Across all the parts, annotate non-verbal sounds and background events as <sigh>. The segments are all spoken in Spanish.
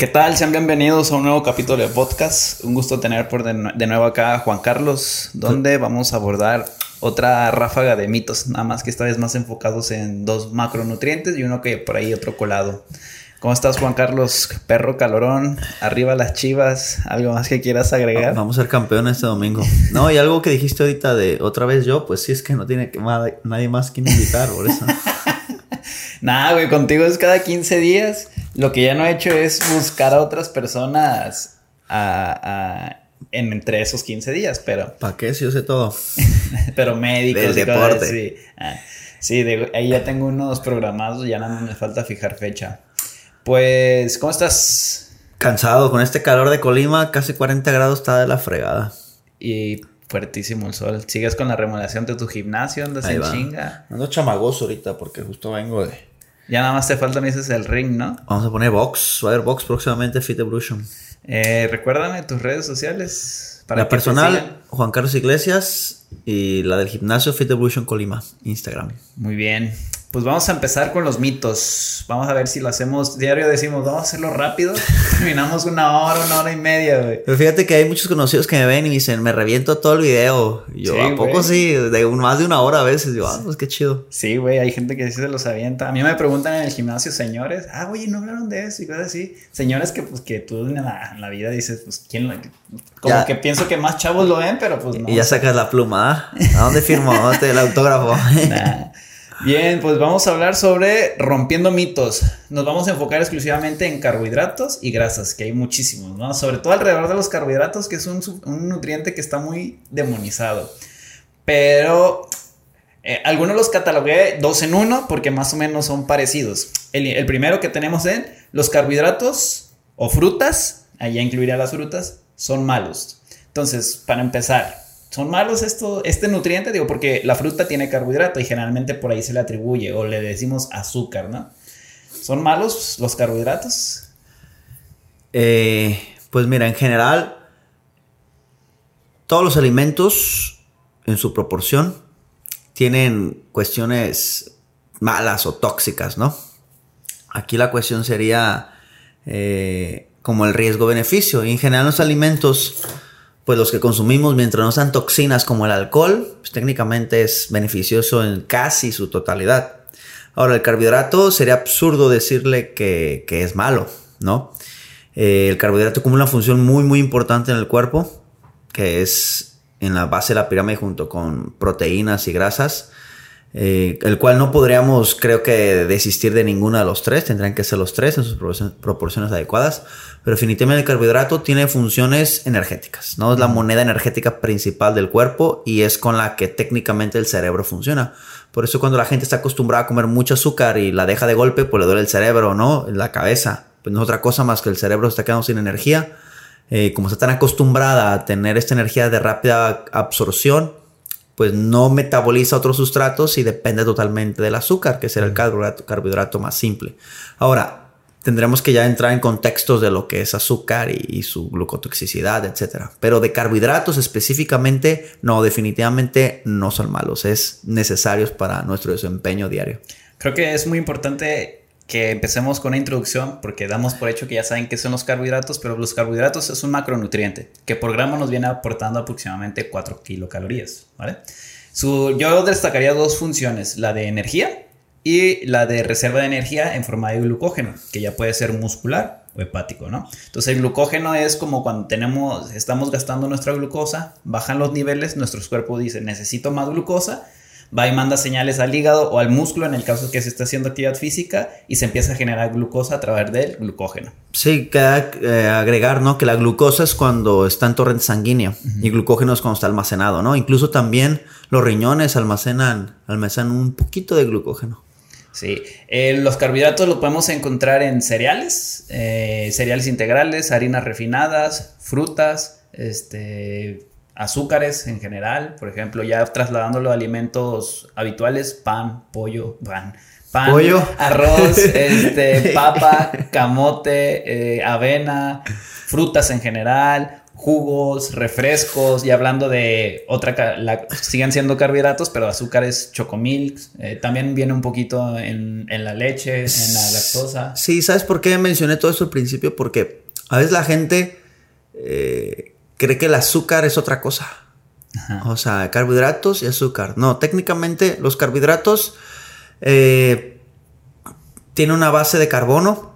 ¿Qué tal? Sean bienvenidos a un nuevo capítulo de podcast. Un gusto tener por de, de nuevo acá a Juan Carlos, donde vamos a abordar otra ráfaga de mitos, nada más que esta vez más enfocados en dos macronutrientes y uno que por ahí otro colado. ¿Cómo estás, Juan Carlos? Perro calorón, arriba las chivas, ¿algo más que quieras agregar? Vamos a ser campeones este domingo. No, y algo que dijiste ahorita de otra vez yo, pues sí es que no tiene que nadie más que invitar, por eso. <laughs> Nada, güey, contigo es cada 15 días. Lo que ya no he hecho es buscar a otras personas a, en, entre esos 15 días, pero... ¿Para qué? Si yo sé todo. <laughs> pero médicos. Del deporte. sí, ah, ahí ya tengo unos programados, ya nada más me falta fijar fecha. Pues, ¿cómo estás? Cansado, con este calor de Colima, casi 40 grados está de la fregada. Y fuertísimo el sol. ¿Sigues con la remodelación de tu gimnasio? ¿Andas en chinga? Ando chamagoso ahorita porque justo vengo de... Ya nada más te falta, me dices, el ring, ¿no? Vamos a poner box. Va a haber box próximamente, Fit Evolution. Eh, recuérdame tus redes sociales. Para la personal, Juan Carlos Iglesias. Y la del gimnasio, Fit Evolution Colima, Instagram. Muy bien. Pues vamos a empezar con los mitos. Vamos a ver si lo hacemos. Diario decimos, vamos a hacerlo rápido. <laughs> Terminamos una hora, una hora y media, güey. Pero fíjate que hay muchos conocidos que me ven y me dicen, me reviento todo el video. yo, ¿a poco sí? De más de una hora a veces. Yo, ah, pues qué chido. Sí, güey. Hay gente que sí se los avienta. A mí me preguntan en el gimnasio, señores, ah, güey, no hablaron de eso y cosas así. Señores que, pues, que tú en la, vida dices, pues, ¿quién lo.? Como que pienso que más chavos lo ven, pero pues no. Y ya sacas la pluma, ¿ah? ¿A dónde firmo? ¿Dónde el autógrafo? <laughs> Bien, pues vamos a hablar sobre rompiendo mitos. Nos vamos a enfocar exclusivamente en carbohidratos y grasas, que hay muchísimos, ¿no? Sobre todo alrededor de los carbohidratos, que es un, nutriente que está muy demonizado. Pero eh, algunos los catalogué dos en uno porque más o menos son parecidos. El, primero que tenemos en los carbohidratos o frutas, allá incluiría las frutas, son malos. Entonces, para empezar, son malos esto, este nutriente, digo, porque la fruta tiene carbohidrato y generalmente por ahí se le atribuye o le decimos azúcar, ¿no? ¿Son malos los carbohidratos? Eh, pues mira, en general, todos los alimentos en su proporción tienen cuestiones malas o tóxicas, ¿no? Aquí la cuestión sería eh, como el riesgo-beneficio. En general los alimentos pues los que consumimos mientras no sean toxinas como el alcohol, pues técnicamente es beneficioso en casi su totalidad. Ahora, el carbohidrato sería absurdo decirle que, es malo, ¿no? Eh, el carbohidrato cumple una función muy, muy importante en el cuerpo, que es en la base de la pirámide junto con proteínas y grasas. Eh, el cual no podríamos, creo que, desistir de ninguno de los tres, tendrían que ser los tres en sus proporciones adecuadas, pero definitivamente el carbohidrato tiene funciones energéticas, ¿no? Es la moneda energética principal del cuerpo y es con la que técnicamente el cerebro funciona. Por eso cuando la gente está acostumbrada a comer mucho azúcar y la deja de golpe, pues le duele el cerebro, ¿no? La cabeza. Pues no es otra cosa más que el cerebro está quedando sin energía. Eh, como está tan acostumbrada a tener esta energía de rápida absorción, pues no metaboliza otros sustratos y depende totalmente del azúcar, que será el carbohidrato, más simple. Ahora, tendremos que ya entrar en contextos de lo que es azúcar y, su glucotoxicidad, etc. Pero de carbohidratos específicamente, no, definitivamente no son malos, es necesarios para nuestro desempeño diario. Creo que es muy importante que empecemos con una introducción, porque damos por hecho que ya saben qué son los carbohidratos, pero los carbohidratos es un macronutriente que por gramo nos viene aportando aproximadamente 4 kilocalorías, ¿vale? Su, yo destacaría dos funciones, la de energía y la de reserva de energía en forma de glucógeno, que ya puede ser muscular o hepático, ¿no? Entonces el glucógeno es como cuando tenemos, estamos gastando nuestra glucosa, bajan los niveles, nuestro cuerpo dice necesito más glucosa, va y manda señales al hígado o al músculo en el caso que se está haciendo actividad física y se empieza a generar glucosa a través del glucógeno. Sí, queda eh, agregar, ¿no? Que la glucosa es cuando está en torrente sanguíneo y glucógeno es cuando está almacenado, ¿no? Incluso también los riñones almacenan, almacenan un poquito de glucógeno. Sí, eh, los carbohidratos los podemos encontrar en cereales, eh, cereales integrales, harinas refinadas, frutas, este, azúcares en general, por ejemplo, ya trasladándolo a alimentos habituales, pan, pollo, pan, pan, pollo, arroz, <laughs> este, papa, camote, eh, avena, frutas en general, jugos, refrescos, y hablando de otra, la, siguen siendo carbohidratos, pero azúcares, chocomilk, eh, también viene un poquito en, la leche, en la lactosa. Sí, ¿sabes por qué mencioné todo eso al principio? Porque a veces la gente eh, cree que el azúcar es otra cosa. O sea, carbohidratos y azúcar. No, técnicamente los carbohidratos eh, tienen una base de carbono,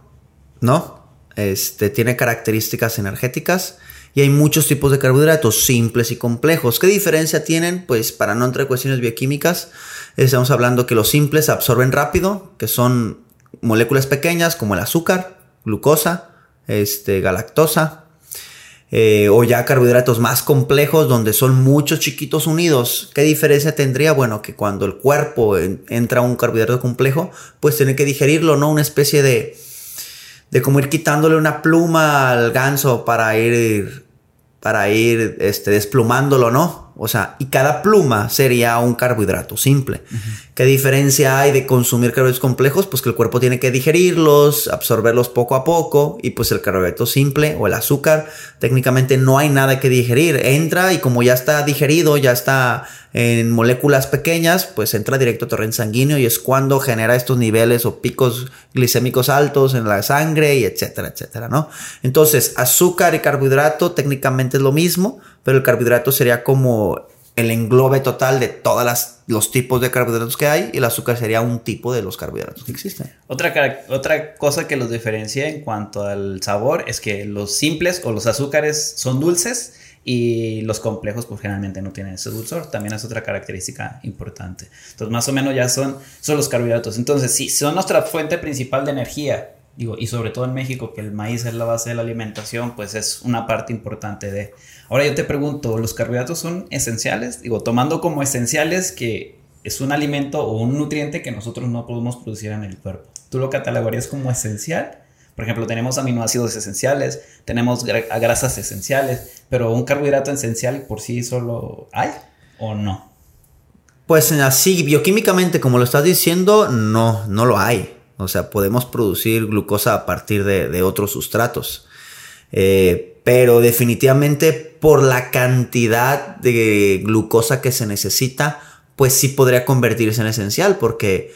¿no? Este, tiene características energéticas y hay muchos tipos de carbohidratos, simples y complejos. ¿Qué diferencia tienen? Pues para no entrar en cuestiones bioquímicas, estamos hablando que los simples absorben rápido, que son moléculas pequeñas como el azúcar, glucosa, este, galactosa, eh, o ya carbohidratos más complejos donde son muchos chiquitos unidos. ¿Qué diferencia tendría? Bueno, que cuando el cuerpo entra a un carbohidrato complejo, pues tiene que digerirlo, ¿no? Una especie de, de como ir quitándole una pluma al ganso para ir, para ir este, desplumándolo, ¿no? O sea, y cada pluma sería un carbohidrato simple. ¿Qué diferencia hay de consumir carbohidratos complejos? Pues que el cuerpo tiene que digerirlos, absorberlos poco a poco y pues el carbohidrato simple o el azúcar, técnicamente no hay nada que digerir. Entra y como ya está digerido, ya está en moléculas pequeñas, pues entra directo a torrente sanguíneo y es cuando genera estos niveles o picos glicémicos altos en la sangre y etcétera, etcétera, ¿no? Entonces, azúcar y carbohidrato técnicamente es lo mismo, pero el carbohidrato sería como el englobe total de todos los tipos de carbohidratos que hay y el azúcar sería un tipo de los carbohidratos que existen. Otra, otra cosa que los diferencia en cuanto al sabor es que los simples o los azúcares son dulces y los complejos pues generalmente no tienen ese dulzor. También es otra característica importante. Entonces más o menos ya son, son los carbohidratos. Entonces sí, son nuestra fuente principal de energía y sobre todo en México, que el maíz es la base de la alimentación, pues es una parte importante de... Ahora yo te pregunto, ¿los carbohidratos son esenciales? Digo, tomando como esenciales que es un alimento o un nutriente que nosotros no podemos producir en el cuerpo. ¿Tú lo catalogarías como esencial? Por ejemplo, tenemos aminoácidos esenciales, tenemos grasas esenciales, pero un carbohidrato esencial por sí solo hay o no? Pues así, bioquímicamente, como lo estás diciendo, no, no lo hay. O sea, podemos producir glucosa a partir de, otros sustratos. Eh, pero definitivamente por la cantidad de glucosa que se necesita, pues sí podría convertirse en esencial, porque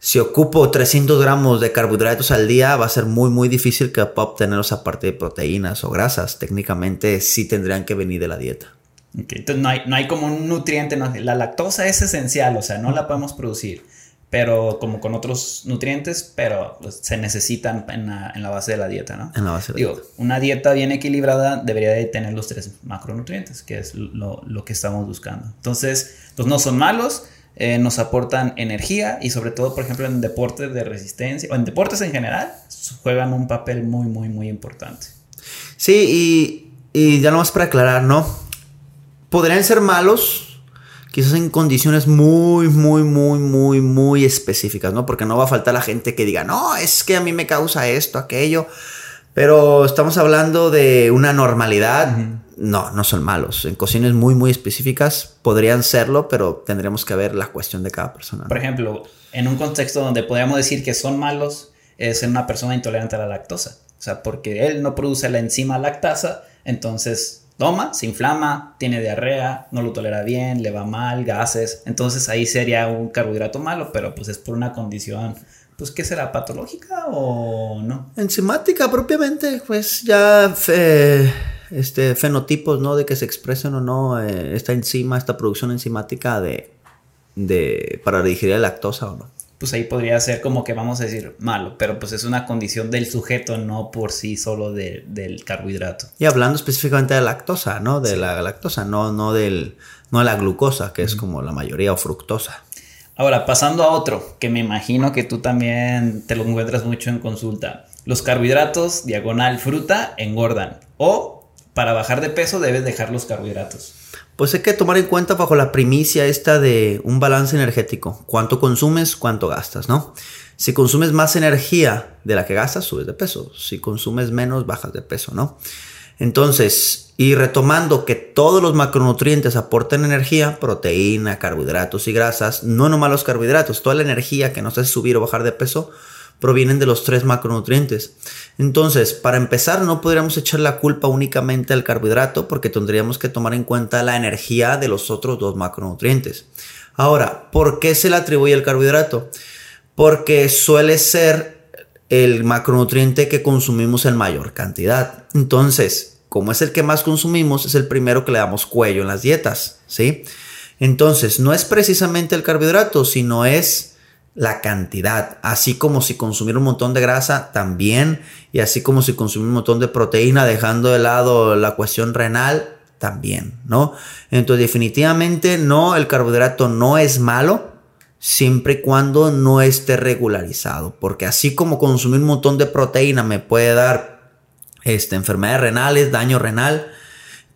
si ocupo 300 gramos de carbohidratos al día, va a ser muy, muy difícil que pueda obtenerlos a partir de proteínas o grasas. Técnicamente sí tendrían que venir de la dieta. entonces no hay, no hay como un nutriente, la lactosa es esencial, o sea, no la podemos producir pero como con otros nutrientes, pero pues, se necesitan en la, base de la dieta, ¿no? En la base de la dieta. Una dieta bien equilibrada debería de tener los tres macronutrientes, que es lo, que estamos buscando. Entonces, pues no son malos, eh, nos aportan energía y sobre todo, por ejemplo, en deportes de resistencia o en deportes en general, juegan un papel muy, muy, muy importante. Sí, y, y ya nomás para aclarar, ¿no? Podrían ser malos quizás en condiciones muy, muy, muy, muy, muy específicas, ¿no? Porque no va a faltar la gente que diga, no, es que a mí me causa esto, aquello. Pero estamos hablando de una normalidad. No, no son malos. En cocinas muy, muy específicas podrían serlo, pero tendremos que ver la cuestión de cada persona. Por ejemplo, en un contexto donde podríamos decir que son malos, es en una persona intolerante a la lactosa. O sea, porque él no produce la enzima lactasa, entonces toma, se inflama, tiene diarrea, no lo tolera bien, le va mal, gases. Entonces ahí sería un carbohidrato malo, pero pues es por una condición, pues ¿qué será? ¿Patológica o no? Enzimática propiamente, pues ya este, fenotipos, ¿no? De que se expresen o no eh, esta enzima, esta producción enzimática de, de, para digerir la lactosa o no pues ahí podría ser como que vamos a decir malo, pero pues es una condición del sujeto, no por sí solo del carbohidrato. Y hablando específicamente de la lactosa, ¿no? De la lactosa, no, no, del, no de la glucosa, que es como la mayoría, o fructosa. Ahora, pasando a otro, que me imagino que tú también te lo encuentras mucho en consulta. Los carbohidratos, diagonal fruta, engordan. O para bajar de peso debes dejar los carbohidratos pues hay que tomar en cuenta bajo la primicia esta de un balance energético. Cuánto consumes, cuánto gastas, ¿no? Si consumes más energía de la que gastas, subes de peso. Si consumes menos, bajas de peso, ¿no? Entonces, y retomando que todos los macronutrientes aportan energía, proteína, carbohidratos y grasas, no nomás los carbohidratos, toda la energía que nos hace subir o bajar de peso, provienen de los tres macronutrientes. Entonces, para empezar, no podríamos echar la culpa únicamente al carbohidrato porque tendríamos que tomar en cuenta la energía de los otros dos macronutrientes. Ahora, ¿por qué se le atribuye el carbohidrato? Porque suele ser el macronutriente que consumimos en mayor cantidad. Entonces, como es el que más consumimos, es el primero que le damos cuello en las dietas, ¿sí? Entonces, no es precisamente el carbohidrato, sino es la cantidad, así como si consumir un montón de grasa también, y así como si consumir un montón de proteína, dejando de lado la cuestión renal también, ¿no? Entonces, definitivamente no, el carbohidrato no es malo, siempre y cuando no esté regularizado, porque así como consumir un montón de proteína me puede dar este, enfermedades renales, daño renal,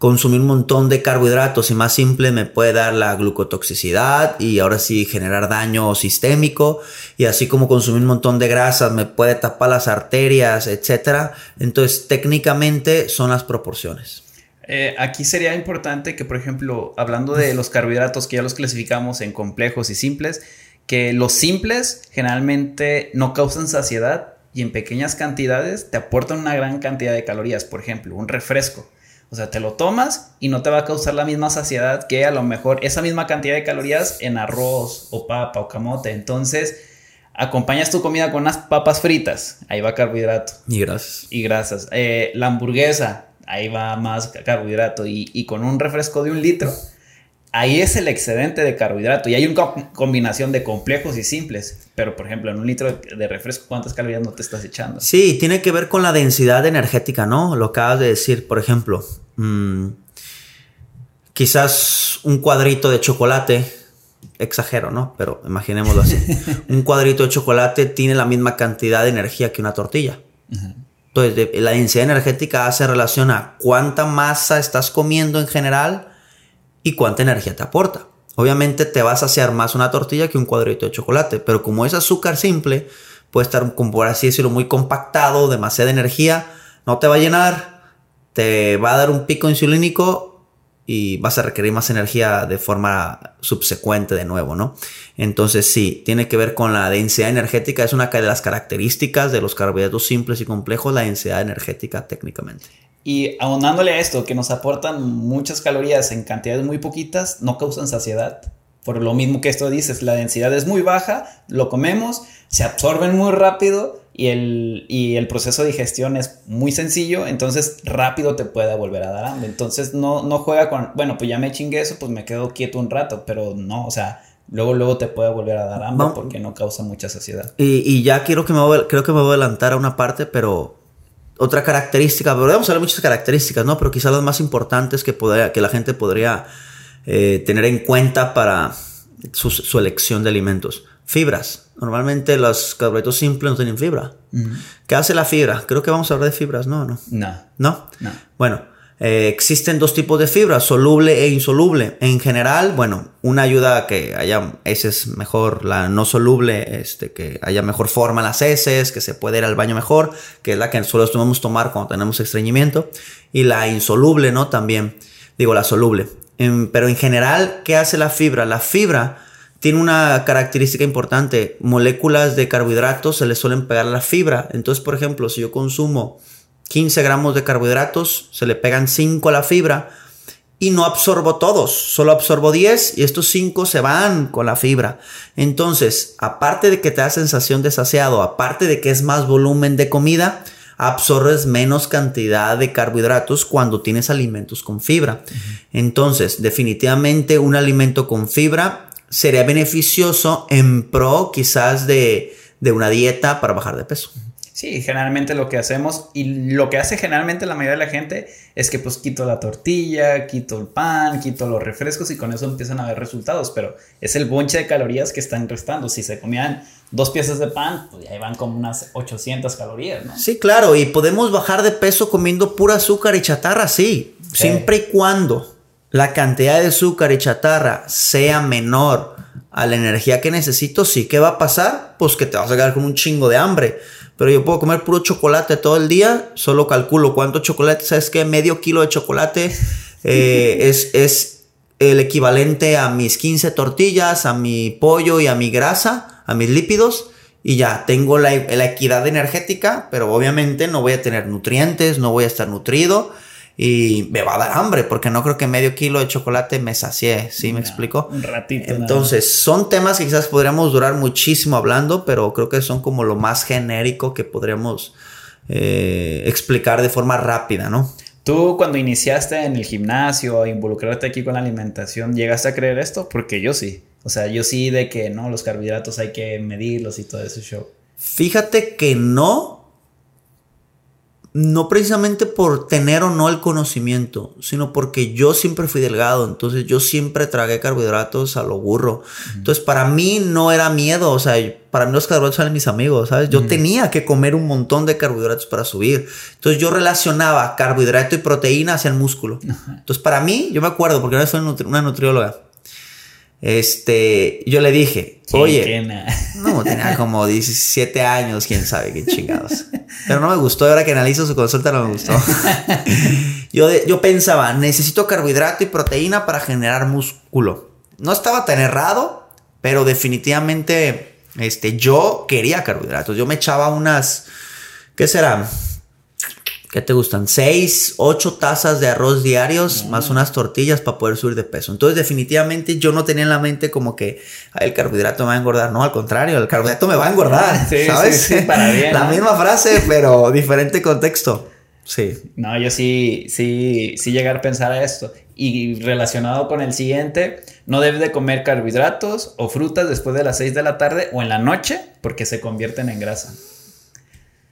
consumir un montón de carbohidratos y más simple me puede dar la glucotoxicidad y ahora sí generar daño sistémico y así como consumir un montón de grasas me puede tapar las arterias, etcétera. Entonces técnicamente son las proporciones. Eh, aquí sería importante que, por ejemplo, hablando de los carbohidratos que ya los clasificamos en complejos y simples, que los simples generalmente no causan saciedad y en pequeñas cantidades te aportan una gran cantidad de calorías. Por ejemplo, un refresco o sea, te lo tomas y no te va a causar la misma saciedad que a lo mejor esa misma cantidad de calorías en arroz o papa o camote. Entonces, acompañas tu comida con unas papas fritas, ahí va carbohidrato. Y grasas. Y grasas. Eh, la hamburguesa, ahí va más carbohidrato. Y, y con un refresco de un litro ahí es el excedente de carbohidrato y hay una combinación de complejos y simples. Pero, por ejemplo, en un litro de refresco, ¿cuántas calorías no te estás echando? Sí, tiene que ver con la densidad energética, ¿no? Lo acabas de decir, por ejemplo, mm, quizás un cuadrito de chocolate, exagero, ¿no? Pero imaginémoslo así. <laughs> un cuadrito de chocolate tiene la misma cantidad de energía que una tortilla. Entonces, la densidad energética hace relación a cuánta masa estás comiendo en general y cuánta energía te aporta. Obviamente te va a saciar más una tortilla que un cuadrito de chocolate, pero como es azúcar simple, puede estar, por así decirlo, muy compactado, demasiada energía, no te va a llenar, te va a dar un pico insulínico y vas a requerir más energía de forma subsecuente de nuevo, ¿no? Entonces sí, tiene que ver con la densidad energética, es una de las características de los carbohidratos simples y complejos, la densidad energética técnicamente. Y aunándole a esto, que nos aportan muchas calorías en cantidades muy poquitas, no causan saciedad. Por lo mismo que esto dices, la densidad es muy baja, lo comemos, se absorben muy rápido y el, y el proceso de digestión es muy sencillo, entonces rápido te puede volver a dar hambre. Entonces no, no juega con, bueno, pues ya me chingué eso, pues me quedo quieto un rato, pero no, o sea, luego, luego te puede volver a dar hambre porque no causa mucha saciedad. Y, y ya quiero que me creo que me voy a adelantar a una parte, pero otra característica, podríamos hablar de muchas características, ¿no? Pero quizás las más importantes que, que la gente podría eh, tener en cuenta para su, elección de alimentos. Fibras. Normalmente los carbohidratos simples no tienen fibra. ¿Qué hace la fibra? Creo que vamos a hablar de fibras, ¿no? No. No. ¿No? no. Bueno, eh, existen dos tipos de fibra, soluble e insoluble. En general, bueno, una ayuda a que haya es mejor, la no soluble, este, que haya mejor forma las heces, que se pueda ir al baño mejor, que es la que solo debemos tomar cuando tenemos estreñimiento. Y la insoluble, ¿no? También, digo, la soluble. pero en general, ¿qué hace la fibra? La fibra tiene una característica importante. Moléculas de carbohidratos se le suelen pegar a la fibra. Entonces, por ejemplo, si yo consumo 15 gramos de carbohidratos, se le pegan 5 a la fibra y no absorbo todos, solo absorbo 10 y estos 5 se van con la fibra. Entonces, aparte de que te da sensación de saciado, aparte de que es más volumen de comida, absorbes menos cantidad de carbohidratos cuando tienes alimentos con fibra. Entonces, definitivamente un alimento con fibra sería beneficioso en pro quizás de, de una dieta para bajar de peso. Sí, generalmente lo que hacemos y lo que hace generalmente la mayoría de la gente es que pues quito la tortilla, quito el pan, quito los refrescos y con eso empiezan a ver resultados, pero es el bonche de calorías que están restando. Si se comían dos piezas de pan, pues ahí van como unas 800 calorías, ¿no? Sí, claro, y podemos bajar de peso comiendo pura azúcar y chatarra, sí, siempre y cuando la cantidad de azúcar y chatarra sea menor a la energía que necesito, sí, ¿qué va a pasar? Pues que te vas a quedar con un chingo de hambre pero yo puedo comer puro chocolate todo el día, solo calculo cuánto chocolate, ¿sabes qué? Medio kilo de chocolate <laughs> eh, es, es el equivalente a mis 15 tortillas, a mi pollo y a mi grasa, a mis lípidos, y ya tengo la, la equidad energética, pero obviamente no voy a tener nutrientes, no voy a estar nutrido y me va a dar hambre porque no creo que medio kilo de chocolate me sacie, ¿sí me explico? Un ratito. Entonces, son temas que quizás podríamos durar muchísimo hablando, pero creo que son como lo más genérico que podríamos eh, explicar de forma rápida, ¿no? Tú cuando iniciaste en el gimnasio involucrarte aquí con la alimentación, ¿llegaste a creer esto? Porque yo sí. O sea, yo sí de que no, los carbohidratos hay que medirlos y todo ese show. Fíjate que no, no precisamente por tener o no el conocimiento, sino porque yo siempre fui delgado, entonces yo siempre tragué carbohidratos a lo burro. Entonces para mí no era miedo, o sea, para mí los carbohidratos eran mis amigos, ¿sabes? Yo tenía que comer un montón de carbohidratos para subir. Entonces yo relacionaba carbohidrato y proteína hacia el músculo. Entonces para mí, yo me acuerdo, porque una vez soy una nutrióloga, este, yo le dije, oye, <laughs> no, tenía como 17 años, quién sabe qué chingados. Pero no me gustó, ahora que analizo su consulta no me gustó. <laughs> yo, yo pensaba, necesito carbohidrato y proteína para generar músculo. No estaba tan errado, pero definitivamente, este, yo quería carbohidratos. Yo me echaba unas, ¿qué será? ¿Qué te gustan? Seis, ocho tazas de arroz diarios más unas tortillas para poder subir de peso. Entonces, definitivamente yo no tenía en la mente como que el carbohidrato me va a engordar. No, al contrario, el carbohidrato me va a engordar. <laughs> ¿Sabes? Sí, para bien. <laughs> La misma frase, pero diferente contexto. Sí. No, yo sí, sí, sí llegar a pensar a esto. Y relacionado con el siguiente, no debes de comer carbohidratos o frutas después de las 6 de la tarde o en la noche porque se convierten en grasa.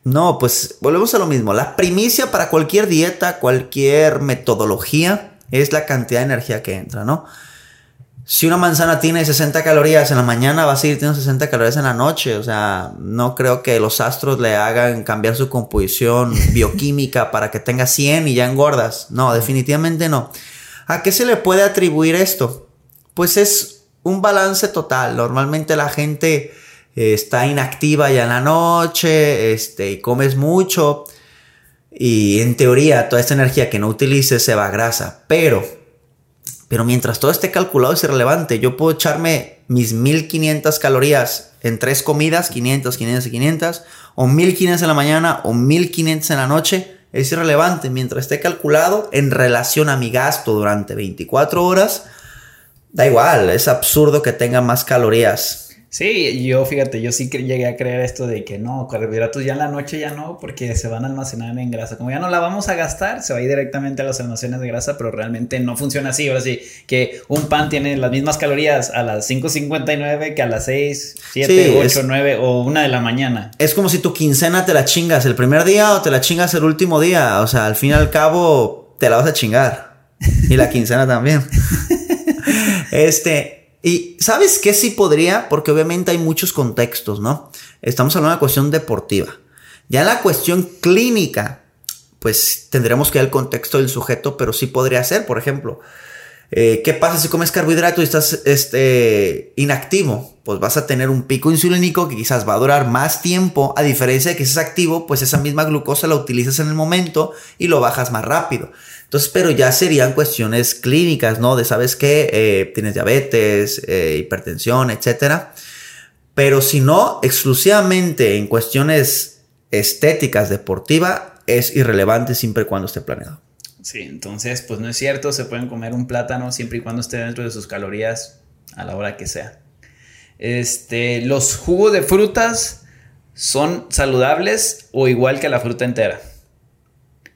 No, pues volvemos a lo mismo. La primicia para cualquier dieta, cualquier metodología, es la cantidad de energía que entra, ¿no? Si una manzana tiene 60 calorías en la mañana, va a seguir teniendo 60 calorías en la noche. O sea, no creo que los astros le hagan cambiar su composición <laughs> bioquímica para que tenga 100 y ya engordas. No, definitivamente no. ¿A qué se le puede atribuir esto? Pues es un balance total. Normalmente la gente está inactiva ya en la noche, este, y comes mucho. Y en teoría, toda esta energía que no utilices se va a grasa. Pero, pero mientras todo esté calculado es irrelevante. Yo puedo echarme mis 1500 calorías en tres comidas, 500, 500 y 500, o 1500 en la mañana o 1500 en la noche. Es irrelevante. Mientras esté calculado en relación a mi gasto durante 24 horas, da igual. Es absurdo que tenga más calorías Sí, yo fíjate, yo sí llegué a creer esto de que no, carbohidratos ya en la noche ya no, porque se van a almacenar en grasa. Como ya no la vamos a gastar, se va a ir directamente a los almacenes de grasa, pero realmente no funciona así. Ahora sí, que un pan tiene las mismas calorías a las 5.59 que a las 6, 7, 8, 9 o una de la mañana. Es como si tu quincena te la chingas el primer día o te la chingas el último día. O sea, al fin y al cabo te la vas a chingar. Y la quincena también. <laughs> este, y ¿sabes qué sí podría? Porque obviamente hay muchos contextos, ¿no? Estamos hablando de una cuestión deportiva. Ya en la cuestión clínica, pues tendremos que ver el contexto del sujeto, pero sí podría ser, por ejemplo, eh, ¿qué pasa si comes carbohidratos y estás este, inactivo? Pues vas a tener un pico insulínico que quizás va a durar más tiempo, a diferencia de que si es activo, pues esa misma glucosa la utilizas en el momento y lo bajas más rápido. Entonces, pero ya serían cuestiones clínicas, ¿no? De, ¿sabes qué? Eh, tienes diabetes, eh, hipertensión, etcétera. Pero si no, exclusivamente en cuestiones estéticas, deportiva, es irrelevante siempre y cuando esté planeado. Sí, entonces, pues no es cierto, se pueden comer un plátano siempre y cuando esté dentro de sus calorías a la hora que sea. Este, los jugos de frutas son saludables o igual que la fruta entera.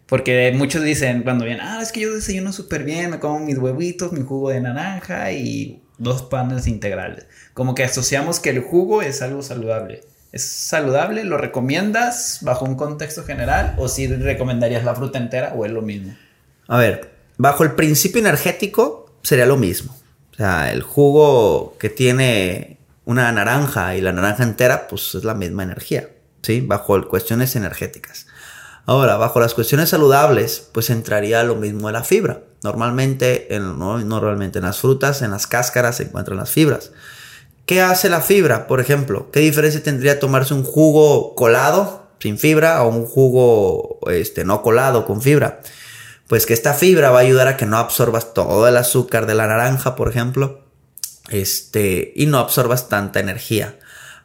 Porque muchos dicen cuando vienen, ah, es que yo desayuno súper bien, me como mis huevitos, mi jugo de naranja y dos panes integrales. Como que asociamos que el jugo es algo saludable. ¿Es saludable? ¿Lo recomiendas bajo un contexto general? ¿O si recomendarías la fruta entera o es lo mismo? A ver, bajo el principio energético sería lo mismo. O sea, el jugo que tiene una naranja y la naranja entera, pues es la misma energía. ¿Sí? Bajo cuestiones energéticas. Ahora, bajo las cuestiones saludables, pues entraría lo mismo de la fibra. Normalmente, en, no, normalmente en las frutas, en las cáscaras se encuentran las fibras. ¿Qué hace la fibra? Por ejemplo, ¿qué diferencia tendría tomarse un jugo colado sin fibra o un jugo este, no colado con fibra? Pues que esta fibra va a ayudar a que no absorbas todo el azúcar de la naranja, por ejemplo, este, y no absorbas tanta energía.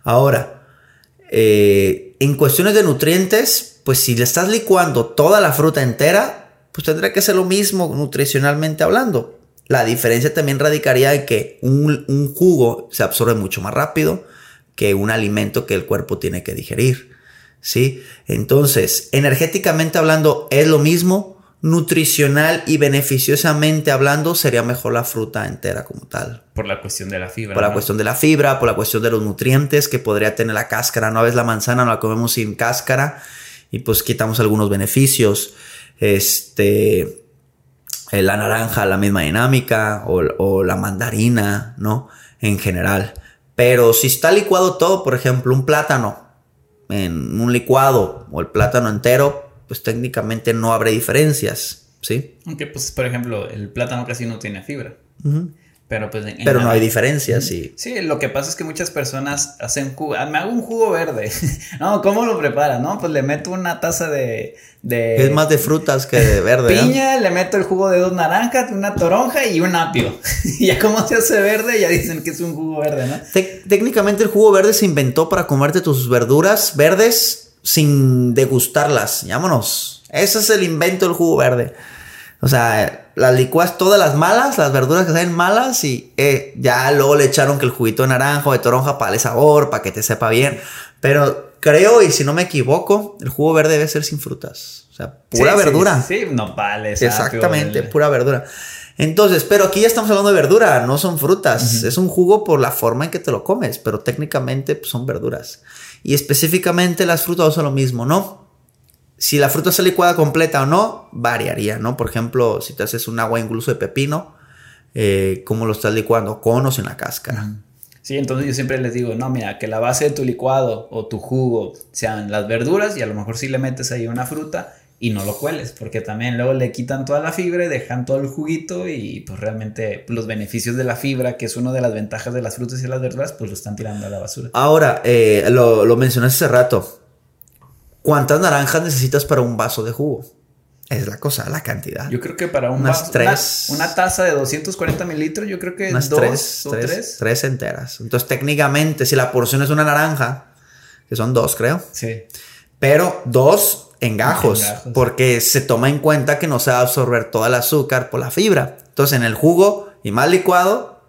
Ahora, Eh, en cuestiones de nutrientes, pues si le estás licuando toda la fruta entera, pues tendría que ser lo mismo nutricionalmente hablando. La diferencia también radicaría en que un, un jugo se absorbe mucho más rápido que un alimento que el cuerpo tiene que digerir. ¿Sí? Entonces, energéticamente hablando, es lo mismo. Nutricional y beneficiosamente hablando, sería mejor la fruta entera como tal. Por la cuestión de la fibra. Por la cuestión de la fibra, por la cuestión de los nutrientes que podría tener la cáscara. No a veces la manzana no la comemos sin cáscara y pues quitamos algunos beneficios. Este, eh, la naranja, la misma dinámica, o, o, la mandarina, ¿no? En general. Pero si está licuado todo, por ejemplo, un plátano en un licuado o el plátano entero, pues técnicamente no habrá diferencias, ¿sí? Aunque, pues, por ejemplo, el plátano casi no tiene fibra. Pero pues... Pero no hay diferencia, sí. Sí, lo que pasa es que muchas personas hacen jugo. Ah, me hago un jugo verde. <laughs> no, ¿cómo lo preparan? No, pues le meto una taza de... de es más de frutas que de verde. Piña, le meto el jugo de dos naranjas, una toronja y un apio. y <laughs> ya como se hace verde, ya dicen que es un jugo verde, ¿no? técnicamente el jugo verde se inventó para comerte tus verduras verdes sin degustarlas. Llámonos. Ese es el invento del jugo verde. O sea, las licuas todas las malas, las verduras que salen malas y eh, ya luego le echaron que el juguito de naranja o de toronja para el sabor, para que te sepa bien. Pero creo, y si no me equivoco, el jugo verde debe ser sin frutas. O sea, pura verdura. Sí, no vale. Exactamente, pura verdura. Entonces, pero aquí ya estamos hablando de verdura, no son frutas. Es un jugo por la forma en que te lo comes, pero técnicamente pues, son verduras. Y específicamente las frutas son lo mismo, ¿no? Si la fruta está licuada completa o no, variaría, ¿no? Por ejemplo, si te haces un agua incluso de pepino, eh, ¿cómo lo estás licuando? Con o sin la cáscara. Sí, entonces yo siempre les digo, no, mira, que la base de tu licuado o tu jugo sean las verduras y a lo mejor si le metes ahí una fruta y no lo cueles, porque también luego le quitan toda la fibra y dejan todo el juguito y pues realmente los beneficios de la fibra, que es una de las ventajas de las frutas y las verduras, pues lo están tirando a la basura. Ahora, eh, lo, lo mencionaste hace rato, ¿Cuántas naranjas necesitas para un vaso de jugo? Es la cosa, la cantidad. Yo creo que para un vaso, tres, una, taza de 240 mililitros, yo creo que unas dos tres, o tres, tres. enteras. Entonces, técnicamente, si la porción es una naranja, que son dos, creo. Sí. Pero dos en gajos, porque se toma en cuenta que no se va a absorber todo el azúcar por la fibra. Entonces, en el jugo y más licuado,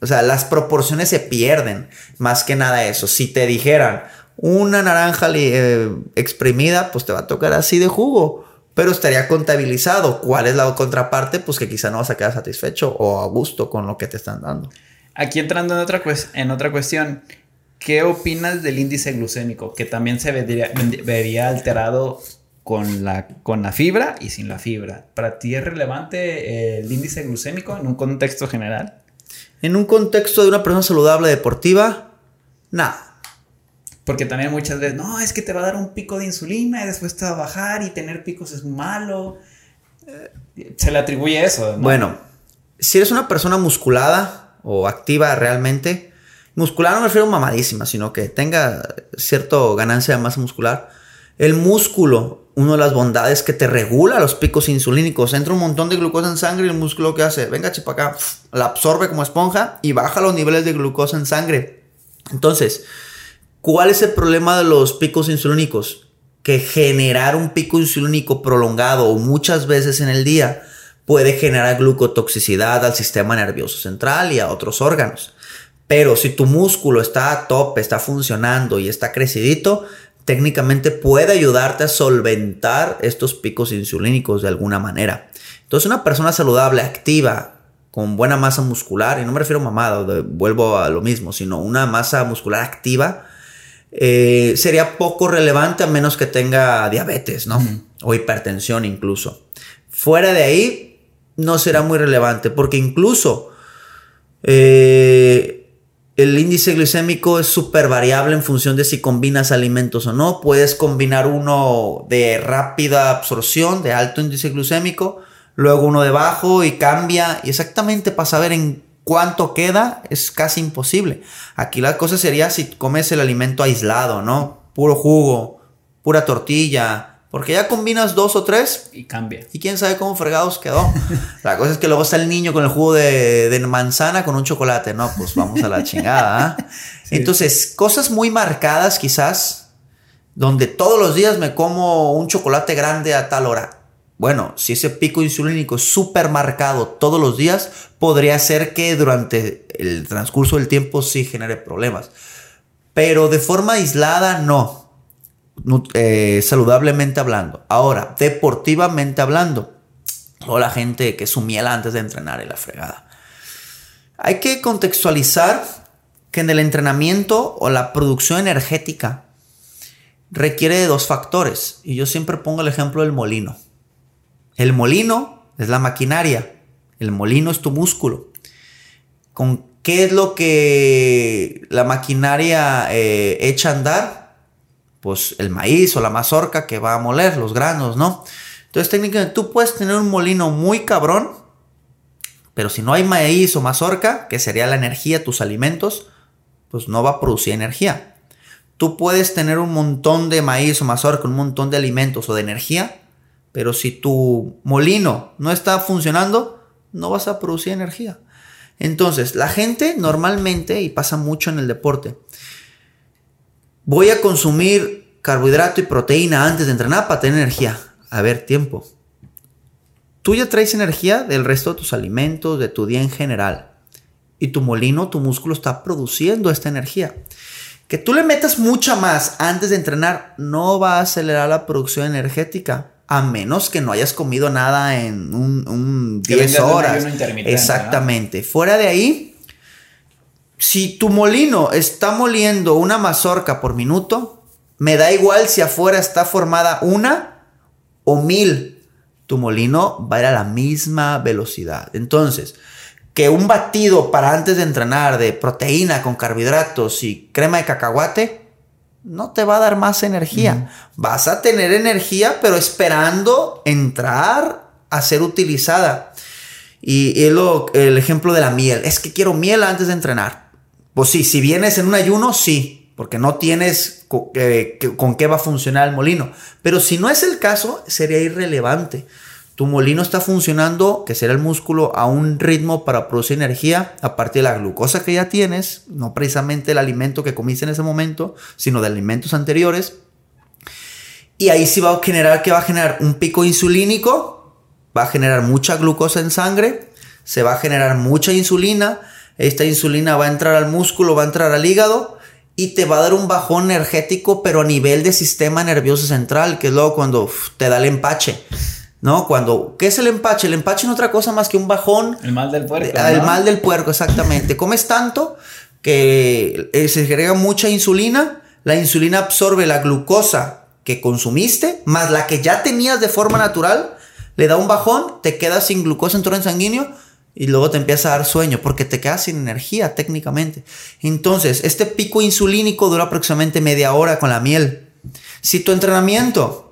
o sea, las proporciones se pierden. Más que nada eso. Si te dijeran, una naranja eh, exprimida, pues te va a tocar así de jugo. Pero estaría contabilizado. ¿Cuál es la contraparte? Pues que quizá no vas a quedar satisfecho o a gusto con lo que te están dando. Aquí entrando en otra, en otra cuestión, ¿qué opinas del índice glucémico? Que también se vería, alterado con la, con la fibra y sin la fibra. ¿Para ti es relevante eh, el índice glucémico en un contexto general? En un contexto de una persona saludable deportiva, nada. Porque también muchas veces, no, es que te va a dar un pico de insulina y después te va a bajar y tener picos es malo. Eh, se le atribuye eso. Bueno, si eres una persona musculada o activa realmente, muscular no me refiero a mamadísima, sino que tenga cierta ganancia de masa muscular, el músculo, una de las bondades que te regula los picos insulínicos, entra un montón de glucosa en sangre y el músculo que hace, venga chipa la absorbe como esponja y baja los niveles de glucosa en sangre. Entonces, ¿Cuál es el problema de los picos insulínicos? Que generar un pico insulínico prolongado o muchas veces en el día puede generar glucotoxicidad al sistema nervioso central y a otros órganos. Pero si tu músculo está a tope, está funcionando y está crecidito, técnicamente puede ayudarte a solventar estos picos insulínicos de alguna manera. Entonces una persona saludable, activa, con buena masa muscular, y no me refiero a mamada, vuelvo a lo mismo, sino una masa muscular activa, eh, sería poco relevante a menos que tenga diabetes, ¿no? O hipertensión incluso. Fuera de ahí, no será muy relevante porque incluso eh, el índice glicémico es súper variable en función de si combinas alimentos o no. Puedes combinar uno de rápida absorción, de alto índice glucémico, luego uno de bajo y cambia. Y exactamente para saber en cuánto queda es casi imposible. Aquí la cosa sería si comes el alimento aislado, ¿no? Puro jugo, pura tortilla, Porque ya combinas dos o tres. Y cambia. Y quién sabe cómo fregados quedó. <laughs> la cosa es que luego está el niño con el jugo de, manzana con un chocolate. No, pues vamos a la chingada. ¿ah? <laughs> Entonces, cosas muy marcadas quizás, donde todos los días me como un chocolate grande a tal hora. Bueno, si ese pico insulínico es súper marcado todos los días, podría ser que durante el transcurso del tiempo sí genere problemas. Pero de forma aislada, no eh, saludablemente hablando. Ahora, deportivamente hablando, o la gente que su miel antes de entrenar y la fregada. Hay que contextualizar que en el entrenamiento o la producción energética requiere de dos factores. Y yo siempre pongo el ejemplo del molino. El molino es la maquinaria. El molino es tu músculo. ¿Con qué es lo que la maquinaria eh, echa a andar? pues el maíz o la mazorca que va a moler, los granos, ¿no? Entonces técnicamente tú puedes tener un molino muy cabrón, pero si no hay maíz o mazorca, que sería la energía, tus alimentos, pues no va a producir energía. Tú puedes tener un montón de maíz o mazorca, un montón de alimentos o de energía, pero si tu molino no está funcionando, no vas a producir energía. Entonces, la gente normalmente, y pasa mucho en el deporte, Voy a consumir carbohidrato y proteína antes de entrenar para tener energía. A ver, tiempo. Tú ya traes energía del resto de tus alimentos, de tu día en general. Y tu molino, tu músculo está produciendo esta energía. Que tú le metas mucha más antes de entrenar no va a acelerar la producción energética. A menos que no hayas comido nada en un, 10 horas. Exactamente. Fuera de ahí, si tu molino está moliendo una mazorca por minuto, me da igual si afuera está formada una o mil. Tu molino va a ir a la misma velocidad. Entonces, que un batido para antes de entrenar de proteína con carbohidratos y crema de cacahuate no te va a dar más energía. Vas a tener energía, pero esperando entrar a ser utilizada. Y, el ejemplo de la miel. Es que quiero miel antes de entrenar. Pues sí, si vienes en un ayuno, sí, porque no tienes eh, con, qué va a funcionar el molino. Pero si no es el caso, sería irrelevante. Tu molino está funcionando, que será el músculo, a un ritmo para producir energía a partir de la glucosa que ya tienes, no precisamente el alimento que comiste en ese momento, sino de alimentos anteriores. Y ahí sí va a generar que va a generar un pico insulínico, va a generar mucha glucosa en sangre, se va a generar mucha insulina, esta insulina va a entrar al músculo, va a entrar al hígado y te va a dar un bajón energético, pero a nivel de sistema nervioso central, que es luego cuando te da el empache. ¿No? Cuando, ¿qué es el empache? El empache no es otra cosa más que un bajón. El mal del puerco. El mal del puerco, exactamente. Comes tanto que eh, se agrega mucha insulina, la insulina absorbe la glucosa que consumiste, más la que ya tenías de forma natural, le da un bajón, te quedas sin glucosa en torrente sanguíneo y luego te empieza a dar sueño porque te quedas sin energía técnicamente. Entonces, este pico insulínico dura aproximadamente media hora con la miel. Si tu entrenamiento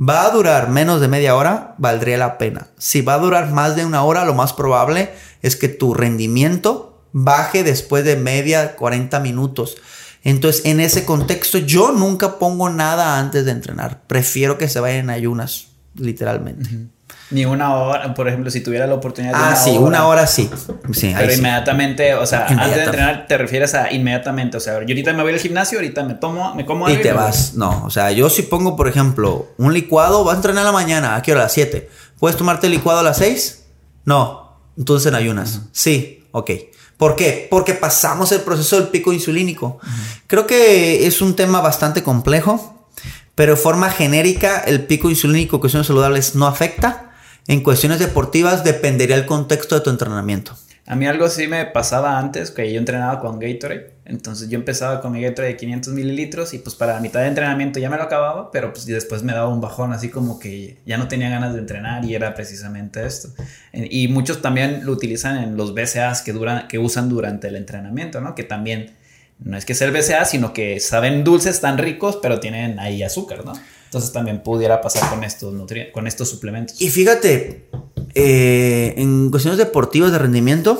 va a durar menos de media hora, valdría la pena. Si va a durar más de una hora, lo más probable es que tu rendimiento baje después de media 40 minutos. Entonces, en ese contexto, yo nunca pongo nada antes de entrenar. Prefiero que se vayan en ayunas, literalmente. Ni una hora, por ejemplo, si tuviera la oportunidad de. Ah, sí, una hora sí. sí Pero inmediatamente, o sea, antes de entrenar, te refieres a inmediatamente. O sea, yo ahorita me voy al gimnasio, ahorita me tomo, me como algo. Y te vas. No, o sea, yo si pongo, por ejemplo, un licuado, vas a entrenar a la mañana, ¿a qué hora? A las 7. ¿Puedes tomarte el licuado a las 6? No. Entonces en ayunas. Sí, ok. ¿Por qué? Porque pasamos el proceso del pico insulínico. Creo que es un tema bastante complejo, pero de forma genérica, el pico insulínico, cuestiones saludables, no afecta en cuestiones deportivas dependería el contexto de tu entrenamiento. A mí algo sí me pasaba antes, que yo entrenaba con Gatorade. Entonces yo empezaba con mi Gatorade de 500 mililitros y pues para la mitad de entrenamiento ya me lo acababa, pero pues después me daba un bajón así como que ya no tenía ganas de entrenar y era precisamente esto. Y muchos también lo utilizan en los BCAs que, duran, que usan durante el entrenamiento, ¿no? Que también no es que sea el BCA, sino que saben dulces tan ricos, pero tienen ahí azúcar, ¿no? Entonces también pudiera pasar con estos, con estos suplementos. Y fíjate, eh, en cuestiones deportivas de rendimiento,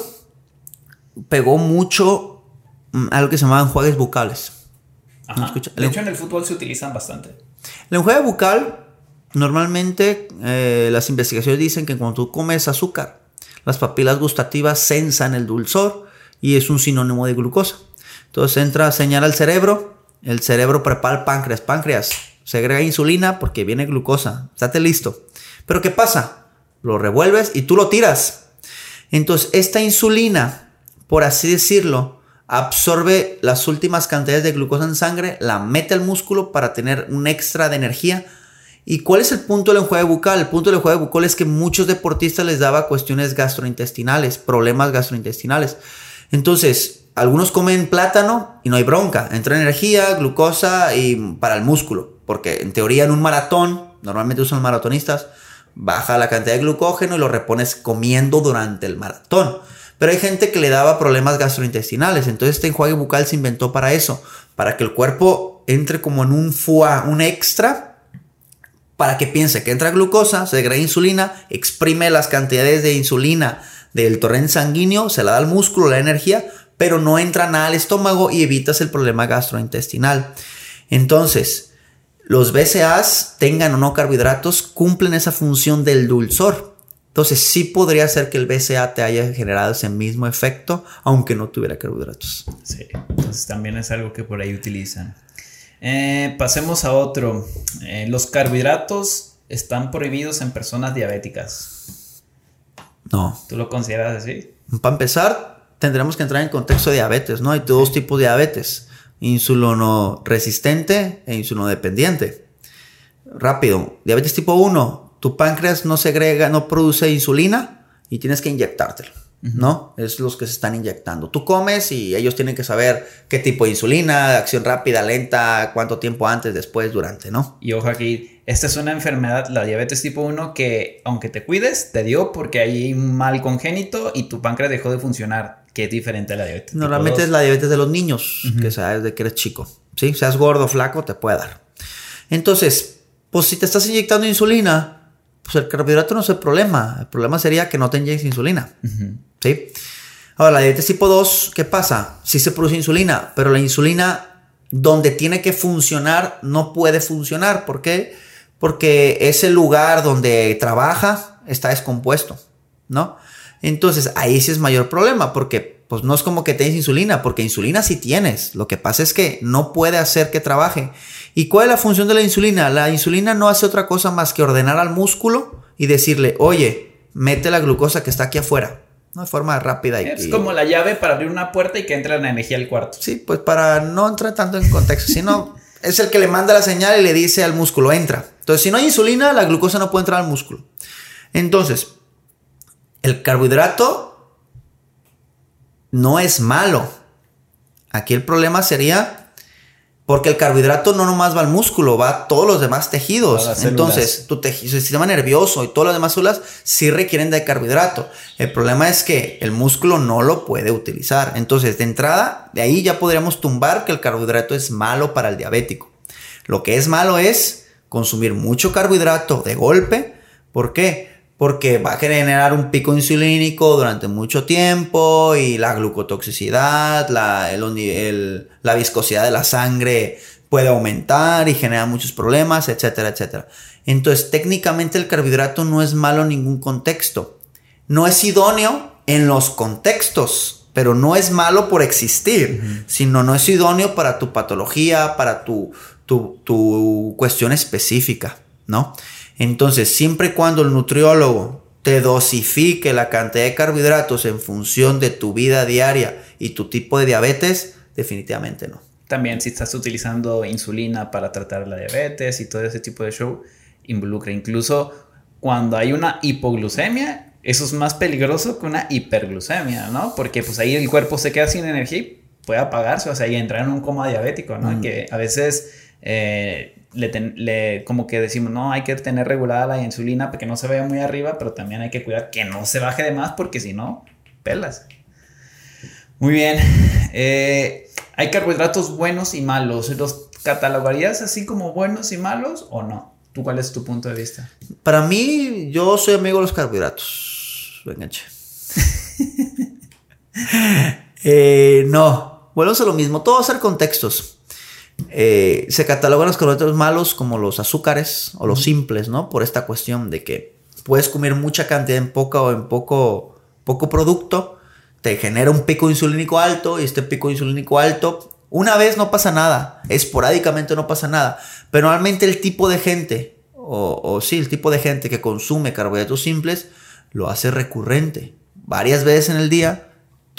pegó mucho mm, algo que se llamaban juegues bucales. de hecho, en el fútbol se utilizan bastante. El enjuague bucal, normalmente eh, las investigaciones dicen que cuando tú comes azúcar, las papilas gustativas sensan el dulzor y es un sinónimo de glucosa. Entonces entra señal al cerebro, el cerebro prepara el páncreas, páncreas, segrega insulina porque viene glucosa, estate listo. Pero ¿qué pasa? Lo revuelves y tú lo tiras. Entonces esta insulina, por así decirlo, absorbe las últimas cantidades de glucosa en sangre, la mete al músculo para tener un extra de energía. ¿Y cuál es el punto del enjuague bucal? El punto del enjuague bucal es que muchos deportistas les daba cuestiones gastrointestinales, problemas gastrointestinales. Entonces, algunos comen plátano y no hay bronca. Entra energía, glucosa y para el músculo. Porque en teoría en un maratón, normalmente usan maratonistas, baja la cantidad de glucógeno y lo repones comiendo durante el maratón. Pero hay gente que le daba problemas gastrointestinales. Entonces este enjuague bucal se inventó para eso. Para que el cuerpo entre como en un FUA, un extra. Para que piense que entra glucosa, se degrada insulina, exprime las cantidades de insulina del torrente sanguíneo, se la da al músculo, la energía, pero no entra nada al estómago y evitas el problema gastrointestinal. Entonces, los BCAAs, tengan o no carbohidratos, cumplen esa función del dulzor. Entonces sí podría ser que el BCA te haya generado ese mismo efecto, aunque no tuviera carbohidratos. Sí, entonces también es algo que por ahí utilizan. Eh, pasemos a otro. Eh, los carbohidratos están prohibidos en personas diabéticas. No. ¿Tú lo consideras así? Para empezar, tendremos que entrar en contexto de diabetes, ¿no? Hay dos tipos de diabetes, insulino resistente e insulino dependiente. Rápido, diabetes tipo 1, tu páncreas no segrega, no produce insulina y tienes que inyectártelo. ¿No? Es los que se están inyectando. Tú comes y ellos tienen que saber qué tipo de insulina, acción rápida, lenta, cuánto tiempo antes, después, durante, ¿no? Y ojo aquí, esta es una enfermedad, la diabetes tipo 1, que aunque te cuides, te dio porque hay un mal congénito y tu páncreas dejó de funcionar, que es diferente a la diabetes. Normalmente es la diabetes de los niños, que sabes de que eres chico. ¿sí? Seas gordo, flaco, te puede dar. Entonces, pues si te estás inyectando insulina, pues el carbohidrato no es el problema. El problema sería que no te inyectes insulina. ¿Sí? Ahora, la diabetes tipo 2, ¿qué pasa? Sí se produce insulina, pero la insulina donde tiene que funcionar no puede funcionar. ¿Por qué? Porque ese lugar donde trabaja está descompuesto, ¿no? Entonces ahí sí es mayor problema porque pues no es como que tienes insulina, porque insulina sí tienes. Lo que pasa es que no puede hacer que trabaje. ¿Y cuál es la función de la insulina? La insulina no hace otra cosa más que ordenar al músculo y decirle, oye, mete la glucosa que está aquí afuera. De forma rápida. Y, es como la llave para abrir una puerta y que entre la energía al cuarto. Sí, pues para no entrar tanto en contexto, sino <laughs> es el que le manda la señal y le dice al músculo, entra. Entonces, si no hay insulina, la glucosa no puede entrar al músculo. Entonces, el carbohidrato no es malo. Aquí el problema sería porque el carbohidrato no nomás va al músculo, va a todos los demás tejidos. Entonces, tu, sistema nervioso y todas las demás células sí requieren de carbohidrato. El problema es que el músculo no lo puede utilizar. Entonces, de entrada, de ahí ya podríamos tumbar que el carbohidrato es malo para el diabético. Lo que es malo es consumir mucho carbohidrato de golpe. ¿Por qué? Porque va a generar un pico insulínico durante mucho tiempo y la glucotoxicidad, la, la viscosidad de la sangre puede aumentar y genera muchos problemas, etcétera, etcétera. Entonces, técnicamente el carbohidrato no es malo en ningún contexto. No es idóneo en los contextos, pero no es malo por existir, sino no es idóneo para tu patología, para tu, tu, tu cuestión específica, ¿no? Entonces, siempre y cuando el nutriólogo te dosifique la cantidad de carbohidratos en función de tu vida diaria y tu tipo de diabetes, definitivamente no. También si estás utilizando insulina para tratar la diabetes y todo ese tipo de show, involucra incluso cuando hay una hipoglucemia, eso es más peligroso que una hiperglucemia, ¿no? Porque pues ahí el cuerpo se queda sin energía y puede apagarse, o sea, y entrar en un coma diabético, ¿no? Que a veces eh, le, como que decimos, no, hay que tener regulada la insulina para que no se vaya muy arriba, pero también hay que cuidar que no se baje de más porque si no, pelas. Muy bien. Eh, ¿Hay carbohidratos buenos y malos? ¿Los catalogarías así como buenos y malos o no? ¿Tú cuál es tu punto de vista? Para mí, yo soy amigo de los carbohidratos. Venga, <laughs> eh, no, bueno, es lo mismo. Todo va a ser contextos. Eh, se catalogan los carbohidratos malos como los azúcares o los simples, ¿no? Por esta cuestión de que puedes comer mucha cantidad en poca o en poco, poco producto, te genera un pico insulínico alto y este pico insulínico alto, una vez no pasa nada, esporádicamente no pasa nada, pero normalmente el tipo de gente, o, o sí, el tipo de gente que consume carbohidratos simples, lo hace recurrente, varias veces en el día,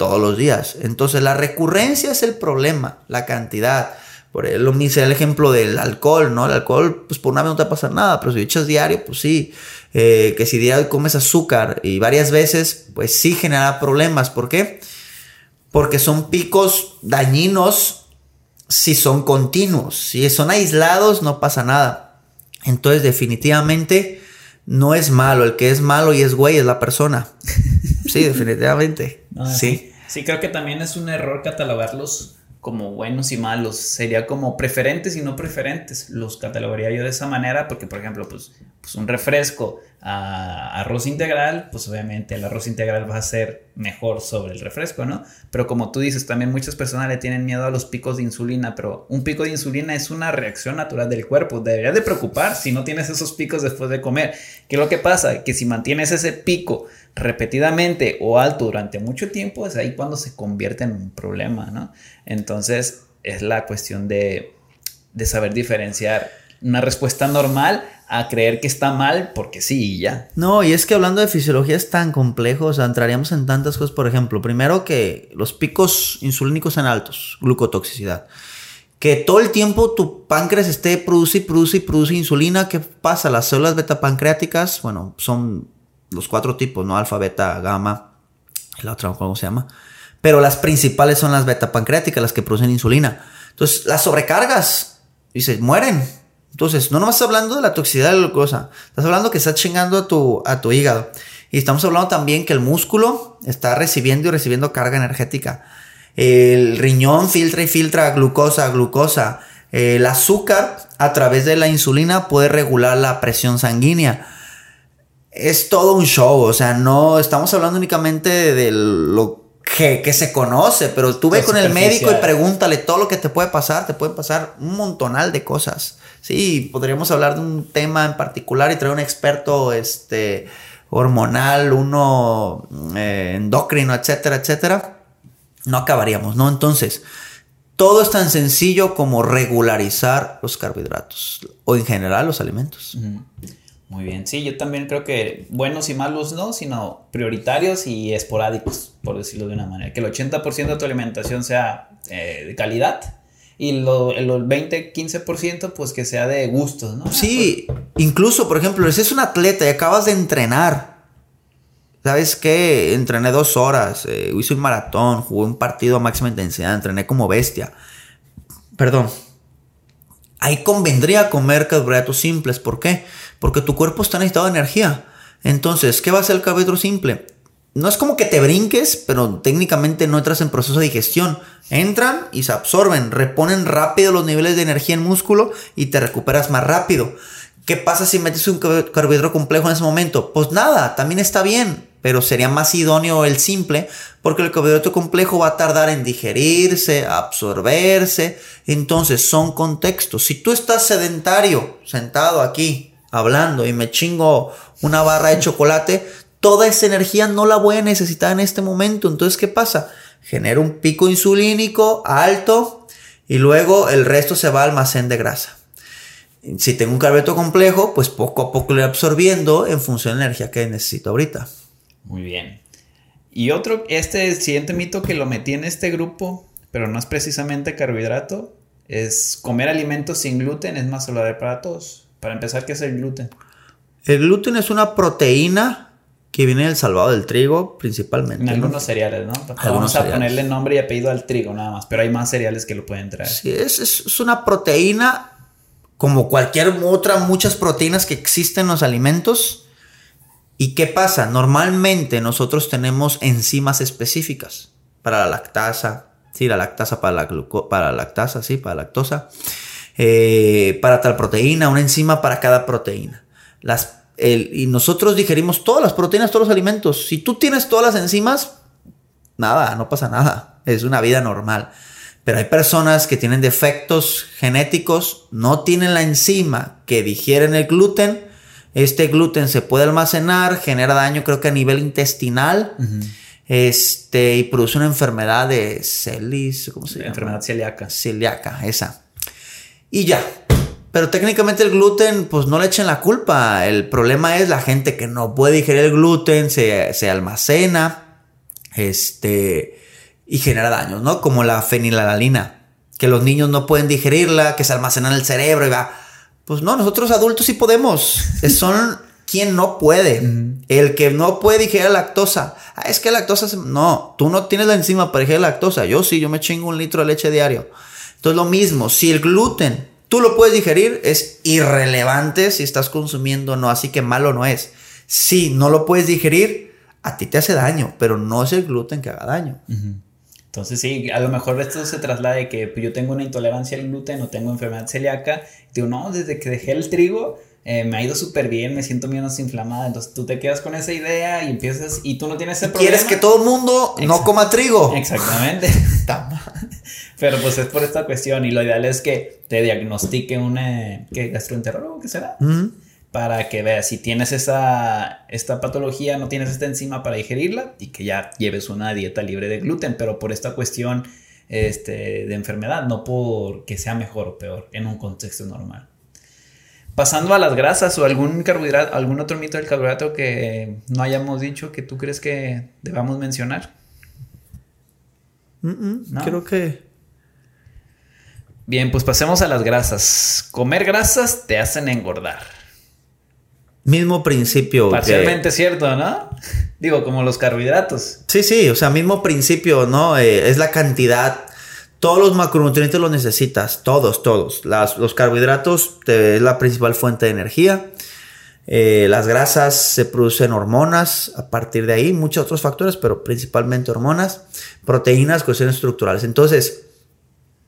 todos los días. Entonces la recurrencia es el problema, la cantidad. Por lo mismo el ejemplo del alcohol, ¿no? El alcohol, pues por una vez no te pasa nada, pero si echas diario, pues sí. Eh, que si diario comes azúcar y varias veces, pues sí genera problemas. ¿Por qué? Porque son picos dañinos si son continuos. Si son aislados, no pasa nada. Entonces, definitivamente, no es malo. El que es malo y es güey es la persona. Sí, <laughs> definitivamente. sí. Sí, creo que también es un error catalogarlos como buenos y malos, sería como preferentes y no preferentes. Los catalogaría yo de esa manera porque, por ejemplo, pues, pues un refresco a arroz integral, pues obviamente el arroz integral va a ser mejor sobre el refresco, ¿no? Pero como tú dices, también muchas personas le tienen miedo a los picos de insulina, pero un pico de insulina es una reacción natural del cuerpo. Deberías de preocupar si no tienes esos picos después de comer. ¿Qué es lo que pasa? Que si mantienes ese pico repetidamente o alto durante mucho tiempo, es ahí cuando se convierte en un problema, ¿no? Entonces es la cuestión de, saber diferenciar una respuesta normal a creer que está mal porque sí y ya. No, y es que hablando de fisiología es tan complejo, o sea, entraríamos en tantas cosas, por ejemplo, primero que los picos insulínicos en altos, glucotoxicidad. Que todo el tiempo tu páncreas esté produce produce produce insulina, ¿qué pasa? Las células beta-pancreáticas, bueno, son los cuatro tipos, ¿no? Alfa, beta, gamma, la otra, ¿cómo se llama? Pero las principales son las beta pancreáticas, las que producen insulina. Entonces, las sobrecargas, y se mueren. Entonces, no nomás estás hablando de la toxicidad de la glucosa, estás hablando que estás chingando a tu, a tu hígado. Y estamos hablando también que el músculo está recibiendo y recibiendo carga energética. El riñón filtra y filtra glucosa, glucosa. El azúcar a través de la insulina puede regular la presión sanguínea es todo un show, o sea, no estamos hablando únicamente de lo que, se conoce, pero tú ve con el médico y pregúntale todo lo que te puede pasar, te pueden pasar un montonal de cosas. Sí, podríamos hablar de un tema en particular y traer un experto este, hormonal, uno eh, endocrino, etcétera, etcétera. No acabaríamos, ¿no? Entonces, todo es tan sencillo como regularizar los carbohidratos o en general los alimentos. Muy bien, sí, yo también creo que buenos y malos no, sino prioritarios y esporádicos, por decirlo de una manera. Que el 80% de tu alimentación sea eh, de calidad y el 20-15% pues que sea de gustos, ¿no? Sí, incluso, por ejemplo, si es un atleta y acabas de entrenar, ¿sabes qué? Entrené dos horas, eh, hice un maratón, jugué un partido a máxima intensidad, entrené como bestia. Perdón. Ahí convendría comer carbohidratos simples, ¿por qué? Porque tu cuerpo está necesitado de energía. Entonces, ¿qué va a hacer el carbohidrato simple? No es como que te brinques, pero técnicamente no entras en proceso de digestión. Entran y se absorben, reponen rápido los niveles de energía en músculo y te recuperas más rápido. ¿Qué pasa si metes un carbohidrato complejo en ese momento? Pues nada, también está bien, pero sería más idóneo el simple porque el carbohidrato complejo va a tardar en digerirse, absorberse. Entonces son contextos. Si tú estás sedentario, sentado aquí, hablando y me chingo una barra de chocolate, toda esa energía no la voy a necesitar en este momento. Entonces, ¿qué pasa? Genera un pico insulínico alto y luego el resto se va al almacén de grasa. Si tengo un carbohidrato complejo, pues poco a poco lo voy absorbiendo en función de la energía que necesito ahorita. Muy bien. Y otro, este siguiente mito que lo metí en este grupo, pero no es precisamente carbohidrato, es comer alimentos sin gluten es más saludable para todos. Para empezar, ¿qué es el gluten? El gluten es una proteína que viene del salvado del trigo principalmente. En algunos cereales, ¿no? Vamos a ponerle nombre y apellido al trigo nada más, pero hay más cereales que lo pueden traer. Sí, es, es una proteína como cualquier otra, muchas proteínas que existen en los alimentos. ¿Y qué pasa? Normalmente nosotros tenemos enzimas específicas para la lactasa, sí, la lactasa para la, para la lactasa, sí, para la lactosa. Eh, para tal proteína, una enzima para cada proteína. Las, y nosotros digerimos todas las proteínas, todos los alimentos. Si tú tienes todas las enzimas, nada, no pasa nada. Es una vida normal. Pero hay personas que tienen defectos genéticos, no tienen la enzima que digieren el gluten. Este gluten se puede almacenar, genera daño creo que a nivel intestinal. Este, y produce una enfermedad de celis, ¿cómo se llama? Enfermedad celíaca. Celíaca, esa. Y ya. Pero técnicamente el gluten, pues no le echen la culpa. El problema es la gente que no puede digerir el gluten, se, se almacena, este, y genera daños, ¿no? Como la fenilalalina, que los niños no pueden digerirla, que se almacena en el cerebro y va. Pues no, nosotros adultos sí podemos. <laughs> Son quien no puede. El que no puede digerir la lactosa. Ah, es que la lactosa. No, tú no tienes la enzima para digerir la lactosa. Yo sí, yo me chingo un litro de leche diario. Entonces, lo mismo, si el gluten tú lo puedes digerir, es irrelevante si estás consumiendo o no. Así que malo no es. Si no lo puedes digerir, a ti te hace daño, pero no es el gluten que haga daño. Entonces sí, a lo mejor esto se traslada de que pues, yo tengo una intolerancia al gluten o tengo enfermedad celíaca. Digo, no, desde que dejé el trigo eh, me ha ido súper bien, me siento menos inflamada. Entonces tú te quedas con esa idea y empiezas y tú no tienes ese problema. Quieres que todo el mundo no coma trigo. Exactamente. <laughs> Pero pues es por esta cuestión y lo ideal es que te diagnostique un ¿qué, gastroenterólogo, ¿qué será? para que veas si tienes esa, esta patología, no tienes esta enzima para digerirla y que ya lleves una dieta libre de gluten, pero por esta cuestión este, de enfermedad, no por que sea mejor o peor en un contexto normal. Pasando a las grasas o algún carbohidrato, algún otro mito del carbohidrato que no hayamos dicho que tú crees que debamos mencionar. Creo que Bien, pues pasemos a las grasas. Comer grasas te hacen engordar. Mismo principio. Parcialmente cierto, ¿no? <laughs> Digo, como los carbohidratos. Sí, sí, o sea, mismo principio, ¿no? Eh, es la cantidad. Todos los macronutrientes los necesitas, todos, todos. los carbohidratos es la principal fuente de energía. Eh, las grasas se producen hormonas a partir de ahí, muchos otros factores, pero principalmente hormonas, proteínas, cuestiones estructurales. Entonces,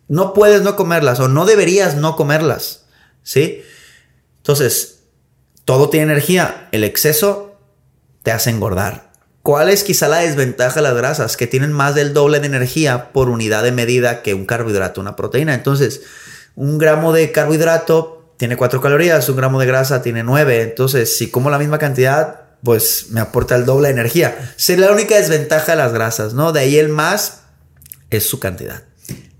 no puedes no comerlas o no deberías no comerlas, ¿sí? Entonces, todo tiene energía. El exceso te hace engordar. ¿Cuál es quizá la desventaja de las grasas? Que tienen más del doble de energía por unidad de medida que un carbohidrato, una proteína. Entonces, un gramo de carbohidrato tiene 4 calorías, un gramo de grasa tiene 9. Entonces, si como la misma cantidad, pues me aporta el doble de energía. Sería la única desventaja de las grasas, ¿no? De ahí el más es su cantidad.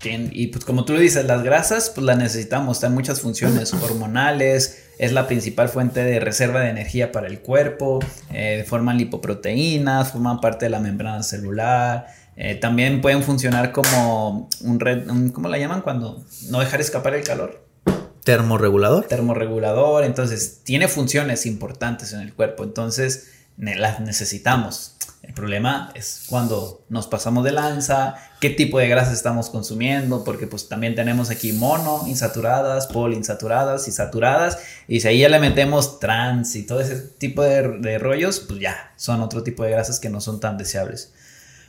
Y pues como tú lo dices, las grasas pues las necesitamos, están muchas funciones <laughs> hormonales, es la principal fuente de reserva de energía para el cuerpo, eh, forman lipoproteínas, forman parte de la membrana celular, eh, también pueden funcionar como un red, ¿cómo la llaman? Cuando no dejar escapar el calor. Termorregulador. Termorregulador, entonces tiene funciones importantes en el cuerpo, entonces las necesitamos. El problema es cuando nos pasamos de lanza, qué tipo de grasas estamos consumiendo, porque pues también tenemos aquí mono, insaturadas, poliinsaturadas y saturadas, y si ahí ya le metemos trans y todo ese tipo de, de rollos, pues ya son otro tipo de grasas que no son tan deseables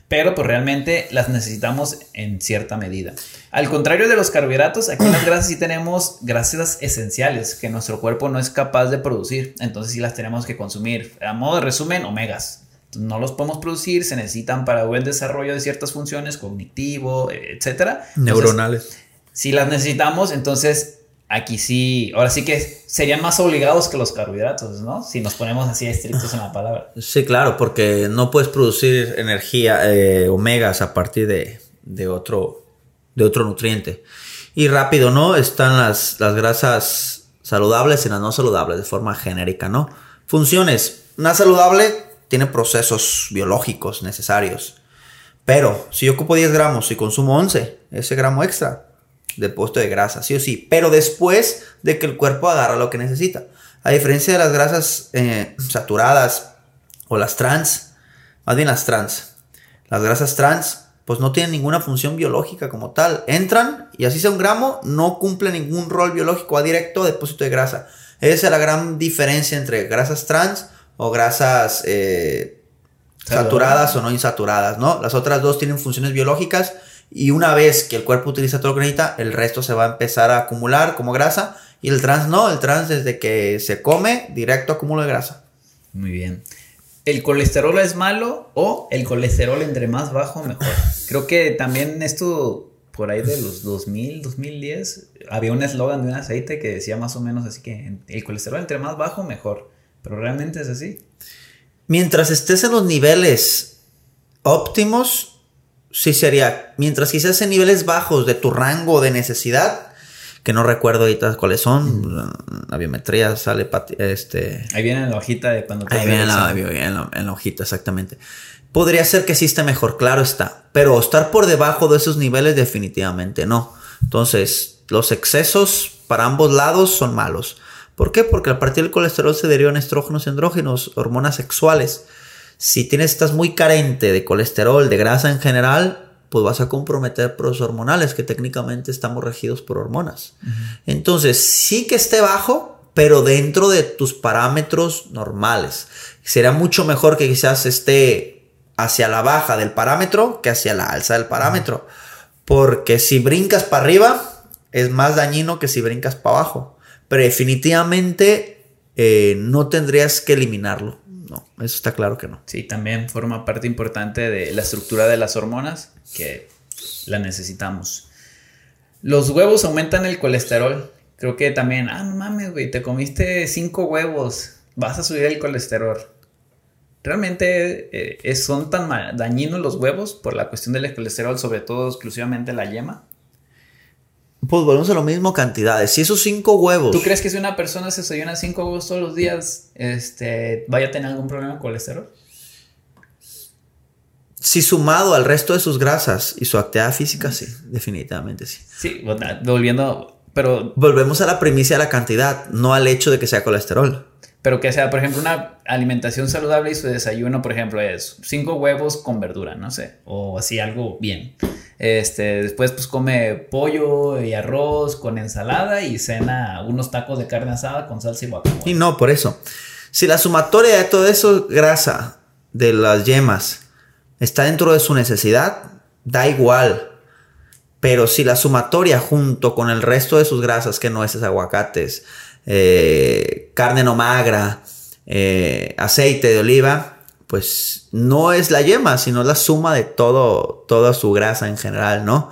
pero pues realmente las necesitamos en cierta medida. Al contrario de los carbohidratos, aquí en las grasas sí tenemos grasas esenciales que nuestro cuerpo no es capaz de producir, entonces sí las tenemos que consumir. A modo de resumen, omegas no los podemos producir, se necesitan para el desarrollo de ciertas funciones, cognitivo, etcétera. Neuronales. si las necesitamos, entonces aquí sí, ahora sí que serían más obligados que los carbohidratos, ¿no? Si nos ponemos así estrictos en la palabra. Sí, claro, porque no puedes producir energía, eh, omegas a partir de, otro, de otro nutriente. Y rápido, ¿no? Están las, las grasas saludables y las no saludables de forma genérica, ¿no? Funciones. Una saludable tiene procesos biológicos necesarios. Pero si yo ocupo 10 gramos y consumo 11, ese gramo extra, depósito de grasa, sí o sí. Pero después de que el cuerpo agarra lo que necesita. A diferencia de las grasas eh, saturadas o las trans, más bien las trans. Las grasas trans, pues no tienen ninguna función biológica como tal. Entran y así sea un gramo, no cumple ningún rol biológico a directo depósito de grasa. Esa es la gran diferencia entre grasas trans o grasas eh, saturadas o no insaturadas, ¿no? Las otras dos tienen funciones biológicas y una vez que el cuerpo utiliza todo lo que necesita, el resto se va a empezar a acumular como grasa y el trans no, el trans desde que se come, directo acumulo de grasa. Muy bien. ¿El colesterol es malo o el colesterol entre más bajo mejor? <laughs> Creo que también esto por ahí de los 2000, 2010, había un eslogan de un aceite que decía más o menos así que el colesterol entre más bajo, mejor. Pero realmente es así. Mientras estés en los niveles óptimos, sí sería. Mientras quizás en niveles bajos de tu rango de necesidad, que no recuerdo ahorita cuáles son, la biometría sale, este... Ahí viene en la hojita de cuando te Ahí viene en la, en la hojita, exactamente. Podría ser que sí esté mejor, claro está, pero estar por debajo de esos niveles definitivamente no. Entonces, los excesos para ambos lados son malos. ¿Por qué? Porque a partir del colesterol se derivan estrógenos y andrógenos, hormonas sexuales. Si tienes, estás muy carente de colesterol, de grasa en general, pues vas a comprometer procesos hormonales que técnicamente estamos regidos por hormonas. Entonces, sí que esté bajo, pero dentro de tus parámetros normales. Será mucho mejor que quizás esté hacia la baja del parámetro que hacia la alza del parámetro. Porque si brincas para arriba, es más dañino que si brincas para abajo. Pero definitivamente eh, no tendrías que eliminarlo. No, eso está claro que no. Sí, también forma parte importante de la estructura de las hormonas que la necesitamos. Los huevos aumentan el colesterol. Creo que también, ah, no mames, güey, te comiste cinco huevos, vas a subir el colesterol. Realmente eh, son tan dañinos los huevos por la cuestión del colesterol, sobre todo exclusivamente la yema. Pues volvemos a lo mismo cantidades. Si esos cinco huevos. ¿Tú crees que si una persona se desayuna cinco huevos todos los días, este, vaya a tener algún problema con colesterol? Si sumado al resto de sus grasas y su actividad física, sí, definitivamente sí. Sí, volviendo, pero... Volvemos a la primicia de la cantidad, no al hecho de que sea colesterol. Pero que sea, por ejemplo, una alimentación saludable y su desayuno, por ejemplo, es cinco huevos con verdura, no sé, o así algo bien. Este, después pues come pollo y arroz con ensalada y cena unos tacos de carne asada con salsa y guacamole. Y no, por eso. Si la sumatoria de todo eso, grasa de las yemas, está dentro de su necesidad, da igual. Pero si la sumatoria junto con el resto de sus grasas, que no es aguacates, eh, carne no magra, eh, aceite de oliva, pues no es la yema, sino la suma de todo, toda su grasa en general, ¿no?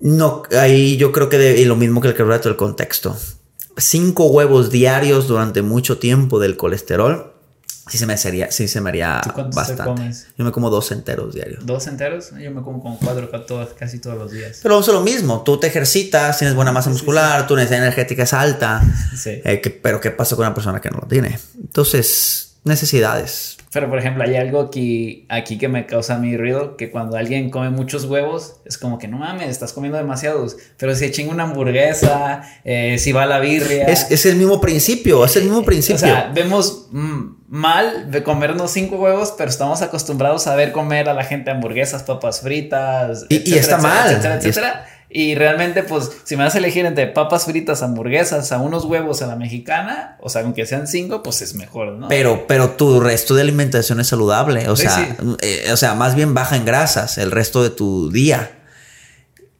No, ahí yo creo que de, y lo mismo que el carbohidrato del contexto. Cinco huevos diarios durante mucho tiempo del colesterol, sí se me haría, sí se me haría bastante. Yo me como dos enteros diarios. ¿Dos enteros? Yo me como con cuatro casi todos los días. Pero es lo mismo, tú te ejercitas, tienes buena masa muscular, tu necesidad energética es alta, eh, pero ¿qué pasa con una persona que no lo tiene? Entonces, necesidades. Pero por ejemplo, hay algo aquí, aquí que me causa mi ruido, que cuando alguien come muchos huevos, es como que no mames, estás comiendo demasiados. Pero si chinga una hamburguesa, eh, si va a la birria. Es, el mismo principio, es el mismo principio. O sea, vemos mal de comernos cinco huevos, pero estamos acostumbrados a ver comer a la gente hamburguesas, papas fritas. Y, está mal. Etcétera, etcétera. Y realmente, pues, si me vas a elegir entre papas fritas, hamburguesas, a unos huevos a la mexicana, o sea, aunque sean cinco, pues es mejor, ¿no? Pero, pero tu resto de alimentación es saludable. O sea, eh, o sea, más bien baja en grasas el resto de tu día.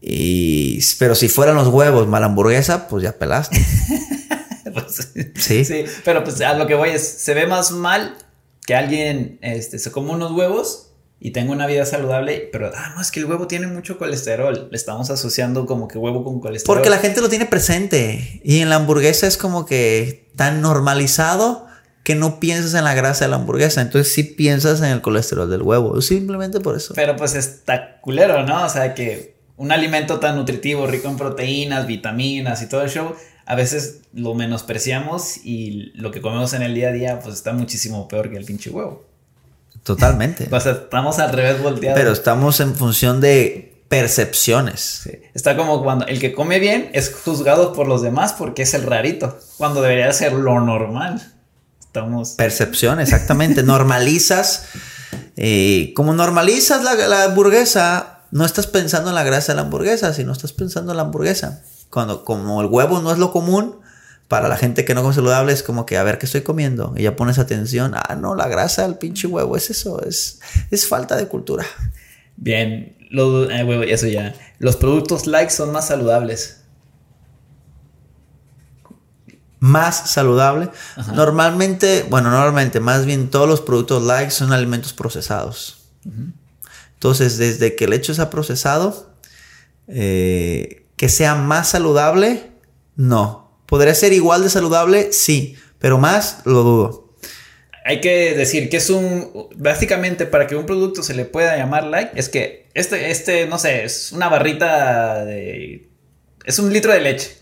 Y, pero si fueran los huevos mala hamburguesa, pues ya pelaste. <laughs> Pues, sí. Sí, pero pues a lo que voy es, se ve más mal que alguien este, se come unos huevos y tengo una vida saludable, pero ah, no, es que el huevo tiene mucho colesterol. Le estamos asociando como que huevo con colesterol. Porque la gente lo tiene presente. Y en la hamburguesa es como que tan normalizado que no piensas en la grasa de la hamburguesa. Entonces sí piensas en el colesterol del huevo. Simplemente por eso. Pero pues está culero, ¿no? O sea que un alimento tan nutritivo, rico en proteínas, vitaminas y todo el show, a veces lo menospreciamos y lo que comemos en el día a día pues está muchísimo peor que el pinche huevo. Totalmente. <laughs> O sea, estamos al revés volteados. Pero estamos en función de percepciones. Está como cuando el que come bien es juzgado por los demás porque es el rarito, cuando debería ser lo normal. Estamos... Percepción, exactamente. normalizas. Eh, como normalizas la, la, hamburguesa, no estás pensando en la grasa de la hamburguesa, sino estás pensando en la hamburguesa. Cuando como el huevo no es lo común, para la gente que no come saludable es como que a ver qué estoy comiendo y ya pones atención, ah, no, la grasa del pinche huevo, es eso, es, es falta de cultura. Bien, lo, eh, eso ya. Los productos light son más saludables. Más saludable. Normalmente, bueno, normalmente, más bien todos los productos light son alimentos procesados. Entonces, desde que el hecho ha procesado, Eh, que sea más saludable, no. ¿Podría ser igual de saludable? Sí, pero más lo dudo. Hay que decir que es un, básicamente para que un producto se le pueda llamar like, es que este, este, no sé, es una barrita de, es un litro de leche.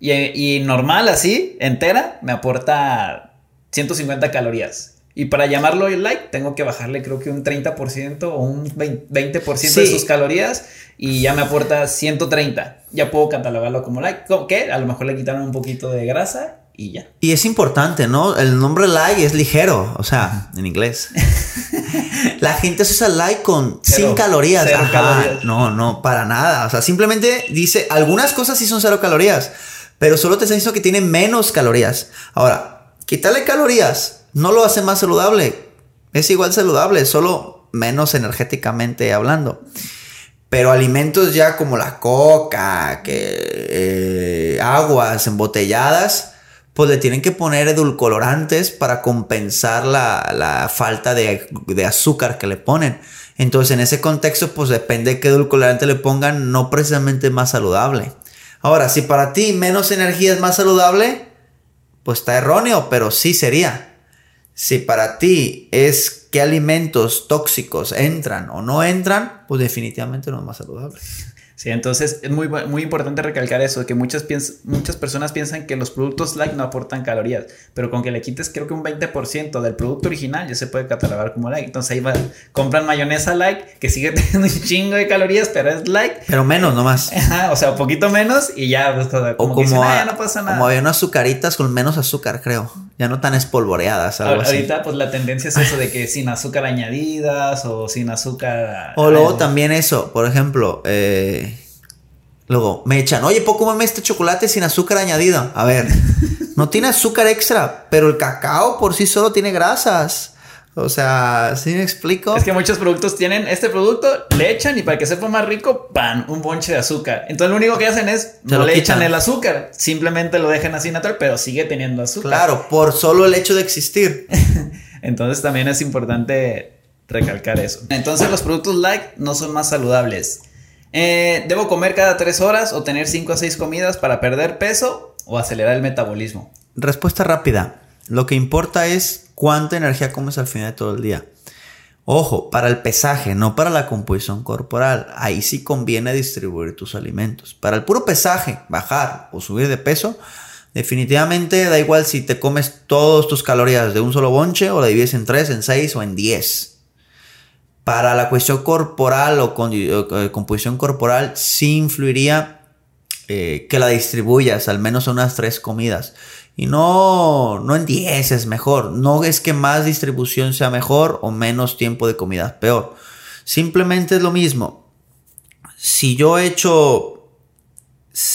Y, y normal así, entera, me aporta 150 calorías. Y para llamarlo like, tengo que bajarle creo que un 30% o un 20% de sus calorías y ya me aporta 130. Ya puedo catalogarlo como like. ¿Qué? A lo mejor le quitaron un poquito de grasa y ya. Y es importante, ¿no? El nombre like es ligero, o sea, en inglés. <laughs> La gente se usa like con sin calorías. Cero calorías. No, no, para nada. O sea, simplemente dice, algunas cosas sí son cero calorías, pero solo te está diciendo que tiene menos calorías. Ahora, quitarle calorías no lo hace más saludable. Es igual saludable, solo menos energéticamente hablando. Pero alimentos ya como la coca, que eh, aguas embotelladas, pues le tienen que poner edulcorantes para compensar la, falta de, de, azúcar que le ponen. Entonces, en ese contexto, pues depende de qué edulcorante le pongan, no precisamente más saludable. Ahora, si para ti menos energía es más saludable, pues está erróneo, pero sí sería. Si para ti es qué alimentos tóxicos entran o no entran, pues definitivamente no es más saludable. Sí, entonces es muy, muy importante recalcar eso, que muchas, muchas personas piensan que los productos light no aportan calorías, pero con que le quites creo que un 20% del producto original ya se puede catalogar como light. Entonces ahí va, compran mayonesa light que sigue <laughs> teniendo un chingo de calorías, pero es light. Pero menos nomás. Ajá, o sea, un poquito menos y ya, pues, como, como, ah, no pasa nada. Como había unas azucaritas con menos azúcar, creo. Ya no tan espolvoreadas. Algo Ahorita, pues la tendencia es eso de que sin azúcar añadidas o sin azúcar. O luego también eso, por ejemplo, eh Luego me echan, oye, poco mame este chocolate sin azúcar añadido. A ver, <laughs> no tiene azúcar extra, pero el cacao por sí solo tiene grasas. O sea, ¿sí me explico? Es que muchos productos tienen este producto, le echan y para que sepa más rico, pan, un bonche de azúcar. Entonces lo único que hacen es no le echan el azúcar, simplemente lo dejan así natural, pero sigue teniendo azúcar. Claro, por solo el hecho de existir. <laughs> Entonces también es importante recalcar eso. Entonces los productos light no son más saludables. Eh, ¿Debo comer cada tres horas o tener cinco o seis comidas para perder peso o acelerar el metabolismo? Respuesta rápida. Lo que importa es cuánta energía comes al final de todo el día. Ojo, para el pesaje, no para la composición corporal. Ahí sí conviene distribuir tus alimentos. Para el puro pesaje, bajar o subir de peso, definitivamente da igual si te comes todas tus calorías de un solo bonche o la divides en tres, en seis o en diez. Para la cuestión corporal o, con, eh, composición corporal, sí influiría eh, que la distribuyas al menos unas tres comidas. Y no, no en 10 es mejor. No es que más distribución sea mejor o menos tiempo de comida peor. Simplemente es lo mismo. Si yo he hecho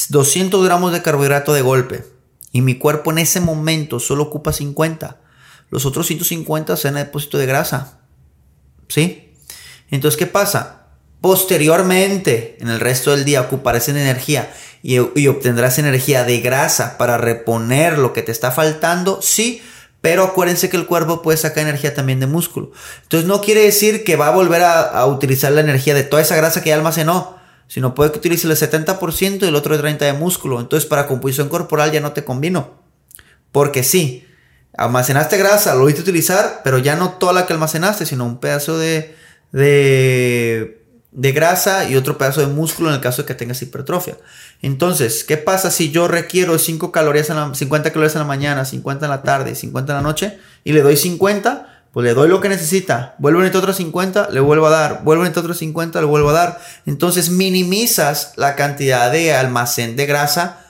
200 gramos de carbohidrato de golpe y mi cuerpo en ese momento solo ocupa 50, los otros 150 sean depósito de grasa. ¿Sí? Entonces, ¿qué pasa? Posteriormente, en el resto del día, ocuparás en energía y, obtendrás energía de grasa para reponer lo que te está faltando, sí, pero acuérdense que el cuerpo puede sacar energía también de músculo. Entonces, no quiere decir que va a volver a, utilizar la energía de toda esa grasa que ya almacenó, sino puede que utilice el 70% y el otro 30% de músculo. Entonces, para composición corporal ya no te convino. Porque sí, almacenaste grasa, lo viste utilizar, pero ya no toda la que almacenaste, sino un pedazo de de, de grasa y otro pedazo de músculo en el caso de que tengas hipertrofia. Entonces, ¿qué pasa si yo requiero 5 calorías en la, 50 calorías en la mañana, 50 en la tarde y 50 en la noche y le doy 50? Pues le doy lo que necesita. Vuelvo a necesitar otros 50, le vuelvo a dar. Vuelvo a necesitar otros 50, le vuelvo a dar. Entonces minimizas la cantidad de almacén de grasa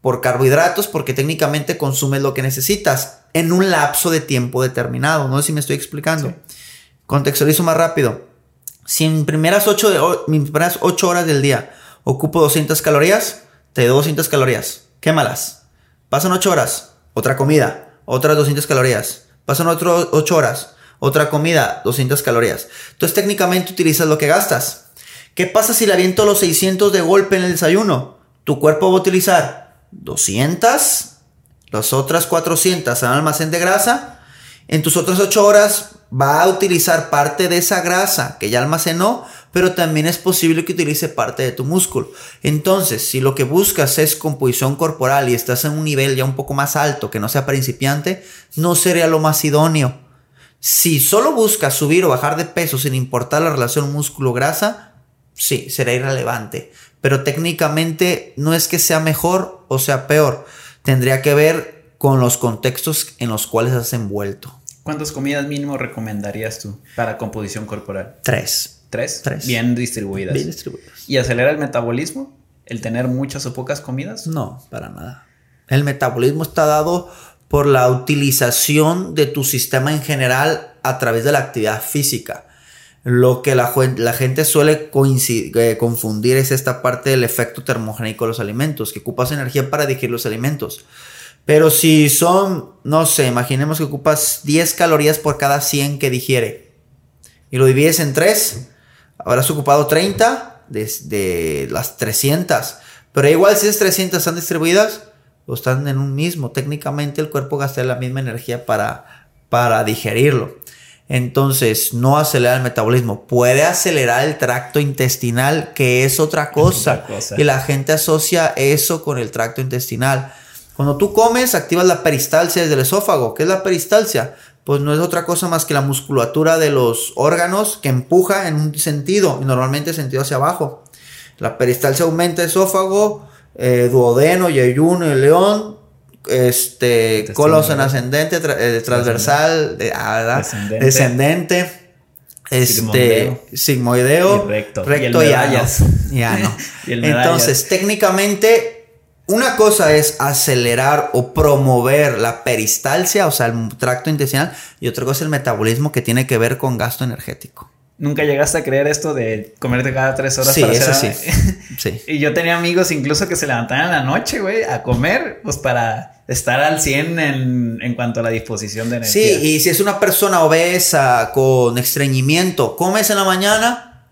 por carbohidratos porque técnicamente consumes lo que necesitas en un lapso de tiempo determinado. No sé si me estoy explicando. Contextualizo más rápido. Si en primeras 8, de, primeras 8 horas del día ocupo 200 calorías, te doy 200 calorías. Quémalas. Pasan 8 horas, otra comida, otras 200 calorías. Pasan otras 8 horas, otra comida, 200 calorías. Entonces técnicamente utilizas lo que gastas. ¿Qué pasa si le aviento los 600 de golpe en el desayuno? Tu cuerpo va a utilizar 200, las otras 400 en almacén de grasa En tus otras 8 horas va a utilizar parte de esa grasa que ya almacenó, pero también es posible que utilice parte de tu músculo. Entonces, si lo que buscas es composición corporal y estás en un nivel ya un poco más alto, que no sea principiante, no sería lo más idóneo. Si solo buscas subir o bajar de peso sin importar la relación músculo-grasa, sí, será irrelevante. Pero técnicamente no es que sea mejor o sea peor. Tendría que ver con los contextos en los cuales has envuelto. ¿Cuántas comidas mínimo recomendarías tú para composición corporal? Tres. ¿Tres? Tres. Bien distribuidas. Bien distribuidas. ¿Y acelera el metabolismo? ¿El tener muchas o pocas comidas? No, para nada. El metabolismo está dado por la utilización de tu sistema en general a través de la actividad física. Lo que la, gente suele eh, confundir es esta parte del efecto termogénico de los alimentos, que ocupas energía para digerir los alimentos. Pero si son, no sé, imaginemos que ocupas 10 calorías por cada 100 que digiere y lo divides en 3, habrás ocupado 30 de, las 300. Pero igual si esas 300 están distribuidas, o están en un mismo. Técnicamente el cuerpo gasta la misma energía para, para digerirlo. Entonces, no acelera el metabolismo. Puede acelerar el tracto intestinal, que es otra cosa. otra cosa. Y la gente asocia eso con el tracto intestinal. Cuando tú comes, activas la peristalsia desde el esófago. ¿Qué es la peristalsia? Pues no es otra cosa más que la musculatura de los órganos que empuja en un sentido, y normalmente sentido hacia abajo. La peristalsia aumenta el esófago, eh, duodeno, yeyuno y león, este, colos en ascendente, eh, transversal, ah, descendente, descendente este, sigmoideo, recto, recto y, ya no. <laughs> Entonces, técnicamente una cosa es acelerar o promover la peristalsia, o sea, el tracto intestinal, y otra cosa es el metabolismo que tiene que ver con gasto energético. ¿Nunca llegaste a creer esto de comerte cada tres horas? Sí, eso sí. sí. <laughs> y yo tenía amigos incluso que se levantaban en la noche, güey, a comer, pues para estar al 100 en, en, cuanto a la disposición de energía. Sí, y si es una persona obesa con estreñimiento, comes en la mañana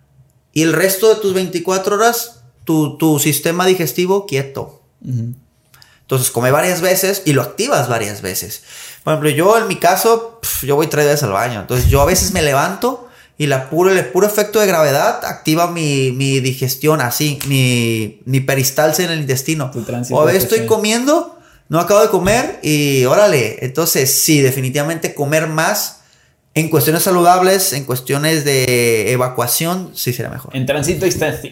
y el resto de tus 24 horas, tu, tu sistema digestivo quieto. Entonces come varias veces y lo activas varias veces. Por ejemplo, yo en mi caso, yo voy tres veces al baño. Entonces yo a veces me levanto y la puro, el puro efecto de gravedad activa mi, mi digestión así, mi, mi, peristalsia en el intestino. O a veces estoy comiendo, no acabo de comer y órale. Entonces sí, definitivamente comer más en cuestiones saludables, en cuestiones de evacuación, sí será mejor. En tránsito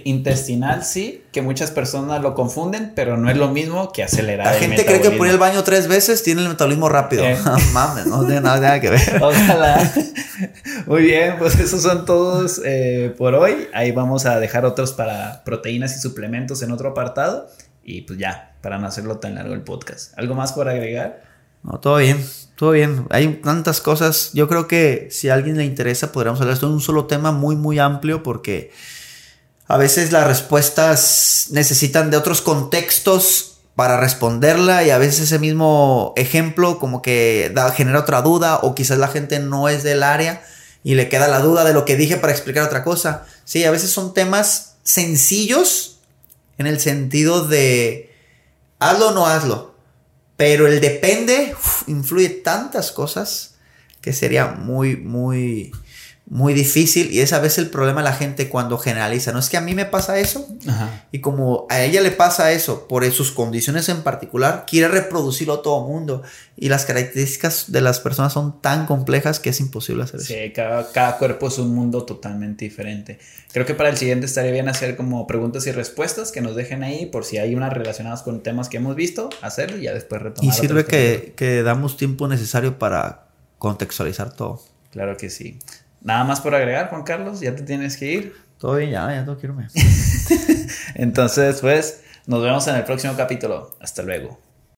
intestinal, sí, que muchas personas lo confunden, pero no es lo mismo que acelerar. La gente cree que por el baño tres veces tiene el metabolismo rápido. Eh. <laughs> Mames, no tiene nada, que ver. Ojalá. Muy bien, pues esos son todos eh, por hoy. Ahí vamos a dejar otros para proteínas y suplementos en otro apartado. Y pues ya, para no hacerlo tan largo el podcast. ¿Algo más por agregar? No, todo bien. Todo bien, hay tantas cosas. Yo creo que si a alguien le interesa, podríamos hablar de un solo tema muy, muy amplio porque a veces las respuestas necesitan de otros contextos para responderla y a veces ese mismo ejemplo como que da, genera otra duda o quizás la gente no es del área y le queda la duda de lo que dije para explicar otra cosa. Sí, a veces son temas sencillos en el sentido de hazlo o no hazlo. Pero el depende influye tantas cosas que sería muy, muy, muy difícil y es a veces el problema de la gente cuando generaliza. No es que a mí me pasa eso y como a ella le pasa eso por sus condiciones en particular, quiere reproducirlo a todo mundo y las características de las personas son tan complejas que es imposible hacer eso. Sí, cada, cada cuerpo es un mundo totalmente diferente. Creo que para el siguiente estaría bien hacer como preguntas y respuestas que nos dejen ahí por si hay unas relacionadas con temas que hemos visto, hacerlo y ya después retomar. Y sirve que, que damos tiempo necesario para contextualizar todo. Claro que sí. Nada más por agregar, Juan Carlos, ya te tienes que ir. Todo bien, ya, ya tengo que irme. <laughs> Entonces, pues, nos vemos en el próximo capítulo. Hasta luego.